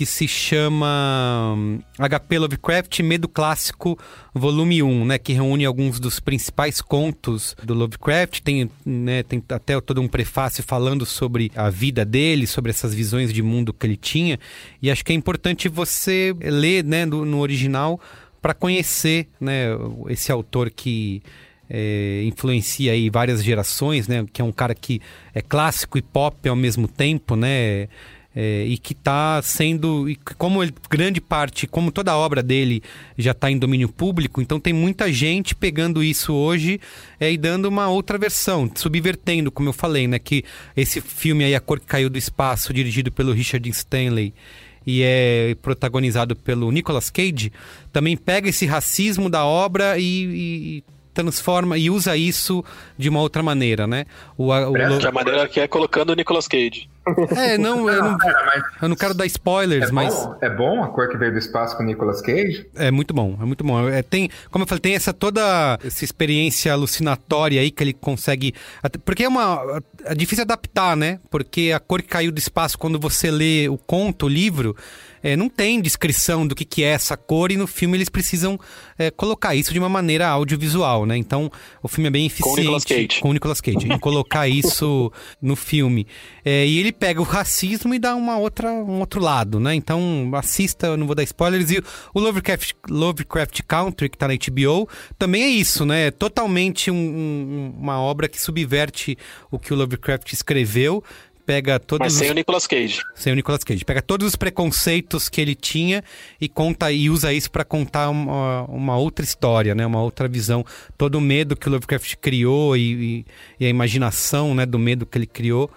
que se chama HP hum, Lovecraft Medo Clássico Volume 1, né, que reúne alguns dos principais contos do Lovecraft, tem, né, tem até todo um prefácio falando sobre a vida dele, sobre essas visões de mundo que ele tinha, e acho que é importante você ler, né, no, no original para conhecer, né, esse autor que é, influencia aí várias gerações, né, que é um cara que é clássico e pop ao mesmo tempo, né, é, e que está sendo, e como ele, grande parte, como toda a obra dele já está em domínio público, então tem muita gente pegando isso hoje é, e dando uma outra versão, subvertendo, como eu falei, né, que esse filme aí, A Cor que Caiu do Espaço, dirigido pelo Richard Stanley, e é protagonizado pelo Nicolas Cage, também pega esse racismo da obra e, e transforma e usa isso de uma outra maneira, né? O, o, a maneira que é colocando o Nicolas Cage. É, não, eu não, eu não quero dar spoilers, é mas. Bom, é bom a cor que veio do espaço com o Nicolas Cage? É muito bom, é muito bom. É, tem, como eu falei, tem essa toda essa experiência alucinatória aí que ele consegue. Porque é uma. É difícil adaptar, né? Porque a cor que caiu do espaço, quando você lê o conto, o livro é, não tem descrição do que, que é essa cor e no filme eles precisam é, colocar isso de uma maneira audiovisual, né? Então o filme é bem eficiente com o Nicolas Cage, com o Nicolas Cage em colocar isso no filme. É, e ele pega o racismo e dá uma outra, um outro lado, né? Então assista, eu não vou dar spoilers. E o Lovecraft, Lovecraft Country, que tá na HBO, também é isso, né? É totalmente um, um, uma obra que subverte o que o Lovecraft escreveu pega todos Mas sem os... o Nicolas Cage. Sem o Nicolas Cage. Pega todos os preconceitos que ele tinha e conta e usa isso para contar uma, uma, outra história, né? Uma outra visão. Todo o medo que o Lovecraft criou e, e, e a imaginação, né, do medo que ele criou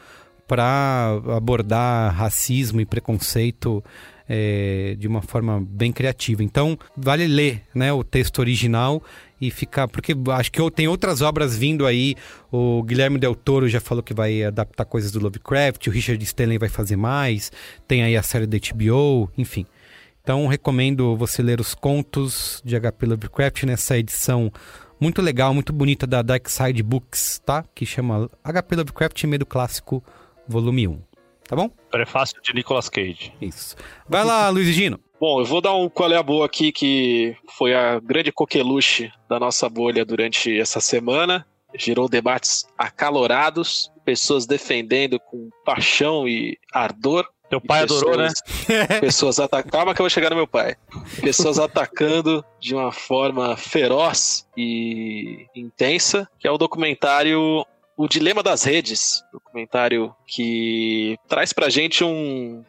para abordar racismo e preconceito é, de uma forma bem criativa. Então, vale ler né, o texto original e ficar. Porque acho que tem outras obras vindo aí. O Guilherme Del Toro já falou que vai adaptar coisas do Lovecraft, o Richard Stanley vai fazer mais, tem aí a série da HBO, enfim. Então recomendo você ler os contos de HP Lovecraft nessa edição muito legal, muito bonita da Dark Side Books, tá? Que chama HP Lovecraft Medo Clássico, volume 1. Tá bom? Prefácio de Nicolas Cage. Isso. Vai lá, Luiz Gino. Bom, eu vou dar um qual é a boa aqui, que foi a grande coqueluche da nossa bolha durante essa semana. Gerou debates acalorados, pessoas defendendo com paixão e ardor. Teu pai pessoas, adorou, né? Pessoas atacando. Calma que eu vou chegar no meu pai. Pessoas atacando de uma forma feroz e intensa, que é o documentário O Dilema das Redes. Documentário que traz pra gente um.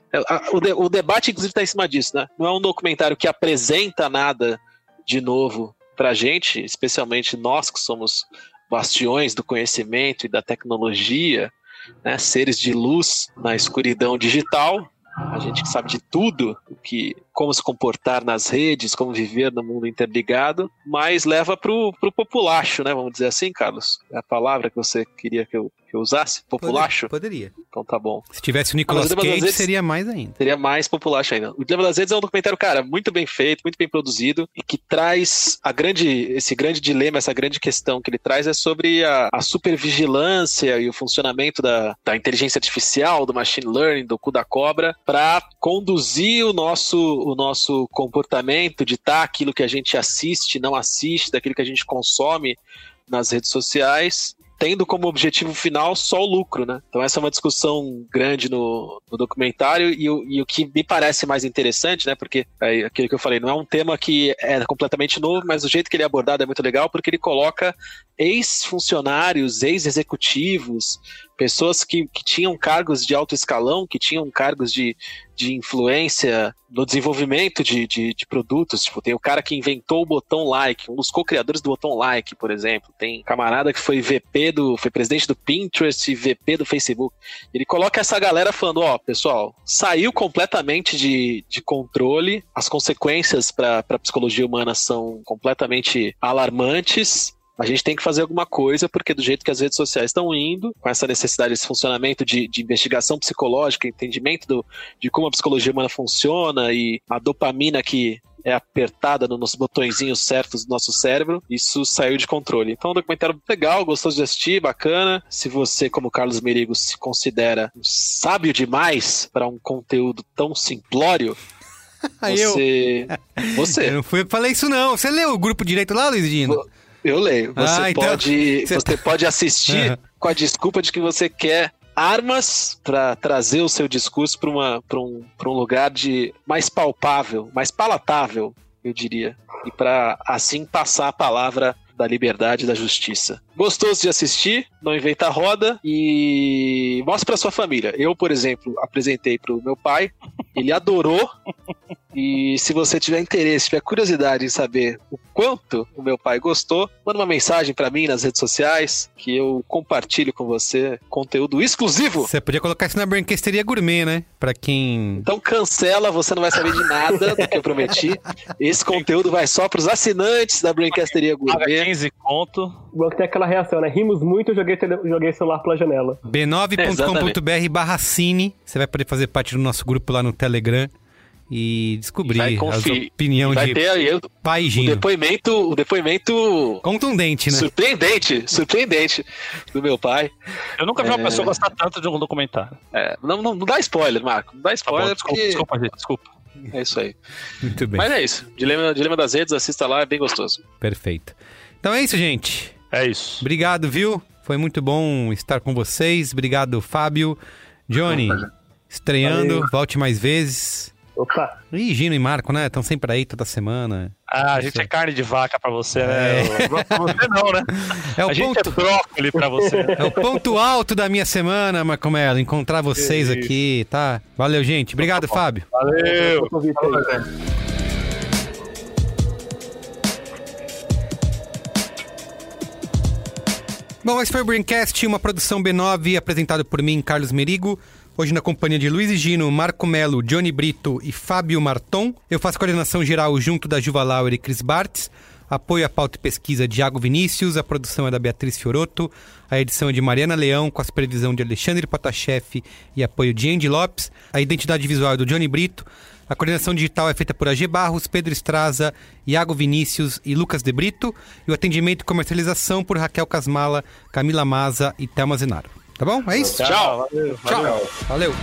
O, de... o debate, inclusive, tá em cima disso, né? Não é um documentário que apresenta nada de novo pra gente, especialmente nós que somos bastiões do conhecimento e da tecnologia né, seres de luz na escuridão digital. A gente que sabe de tudo, que, como se comportar nas redes, como viver no mundo interligado, mas leva pro, pro populacho, né? Vamos dizer assim, Carlos? É a palavra que você queria que eu, que eu usasse? Populacho? Poderia. Então tá bom. Se tivesse o Nicolas Ah, o Cage, seria mais ainda. Seria mais populacho ainda. O Dilema das Redes é um documentário, cara, muito bem feito, muito bem produzido e que traz a grande, esse grande dilema, essa grande questão que ele traz é sobre a, a supervigilância e o funcionamento da, da inteligência artificial, do machine learning, do cu da cobra, para conduzir o nosso, o nosso comportamento, ditar aquilo que a gente assiste, não assiste, daquilo que a gente consome nas redes sociais, tendo como objetivo final só o lucro, né? Então essa é uma discussão grande no, no documentário e, o- e o que me parece mais interessante, né? Porque é aquilo que eu falei, não é um tema que é completamente novo, mas o jeito que ele é abordado é muito legal porque ele coloca ex-funcionários, ex-executivos, pessoas que, que tinham cargos de alto escalão, que tinham cargos de, de influência no desenvolvimento de, de, de produtos. Tipo, tem o cara que inventou o botão like, um dos co-criadores do botão like, por exemplo. Tem camarada que foi VP do. foi presidente do Pinterest e VP do Facebook. Ele coloca essa galera falando, ó, pessoal, saiu completamente de, de controle, as consequências para a psicologia humana são completamente alarmantes. A gente tem que fazer alguma coisa, porque do jeito que as redes sociais estão indo, com essa necessidade, esse funcionamento de, de investigação psicológica, entendimento do, de como a psicologia humana funciona e a dopamina que é apertada no- nos botõezinhos certos do nosso cérebro, isso saiu de controle. Então, é um documentário legal, gostoso de assistir, bacana. Se você, como Carlos Merigo, se considera um sábio demais para um conteúdo tão simplório, Aí eu- você. Você. Eu não fui falei isso, não. Você leu o grupo direito lá, Luiz Dino? Eu leio. Você, Ah, então- pode, Você- você pode assistir com a desculpa de que você quer armas para trazer o seu discurso para um, pra um lugar de mais palpável, mais palatável, eu diria. E para assim passar a palavra da liberdade e da justiça. Gostoso de assistir, não inventa roda e mostra para sua família. Eu, por exemplo, apresentei para o meu pai, ele adorou. E se você tiver interesse, tiver curiosidade em saber o quanto o meu pai gostou, manda uma mensagem pra mim nas redes sociais que eu compartilho com você conteúdo exclusivo. Você podia colocar isso na Branquesteria Gourmet, né? Pra quem. Então cancela, você não vai saber de nada do que eu prometi. Esse conteúdo vai só pros assinantes da Brancasteria Gourmet. 15 conto. Bom que tem aquela reação, né? Rimos muito, joguei, tele... joguei celular pela janela. b9.com.br barra cine. Você vai poder fazer parte do nosso grupo lá no Telegram e descobrir Vai as conferir. opiniões Vai de ter aí o, pai e o Gino. depoimento, o depoimento Contundente, né? surpreendente, surpreendente do meu pai. Eu nunca vi uma É. pessoa gostar tanto de um documentário. É, não, não, não dá spoiler, Marco. Não dá Tá bom, spoiler desculpa, porque desculpa, gente, desculpa. é isso aí. Muito bem. Mas é isso. Dilema, Dilema das Redes, assista lá, é bem gostoso. Perfeito. Então é isso, gente. É isso. Obrigado, viu? Foi muito bom estar com vocês. Obrigado, Fábio. Johnny, estreando, Valeu. volte mais vezes. Opa! Ih, Gino e Marco, né? Estão sempre aí toda semana. Ah, a gente é carne de vaca pra você, né? É. Pra você não, né? É o a gente é ponto- brócoli pra você. É o ponto alto da minha semana, Marco Melo, encontrar vocês aqui, tá? Valeu, gente. Obrigado, Fábio. Valeu. Convite Bom, esse foi o Braincast, uma produção B9 apresentado por mim, Carlos Merigo. Hoje na companhia de Luiz Gino, Marco Melo, Johnny Brito e Fábio Marton. Eu faço coordenação geral junto da Juva Lauer e Cris Bartz. Apoio à pauta e pesquisa de Iago Vinícius. A produção é da Beatriz Fioroto. A edição é de Mariana Leão, com a supervisão de Alexandre Potashev e apoio de Andy Lopes. A identidade visual é do Johnny Brito. A coordenação digital é feita por AG Barros, Pedro Estraza, Iago Vinícius e Lucas De Brito. E o atendimento e comercialização por Raquel Casmala, Camila Maza e Thelma Zenaro. Tá bom? É isso? Tchau. Tchau. Valeu.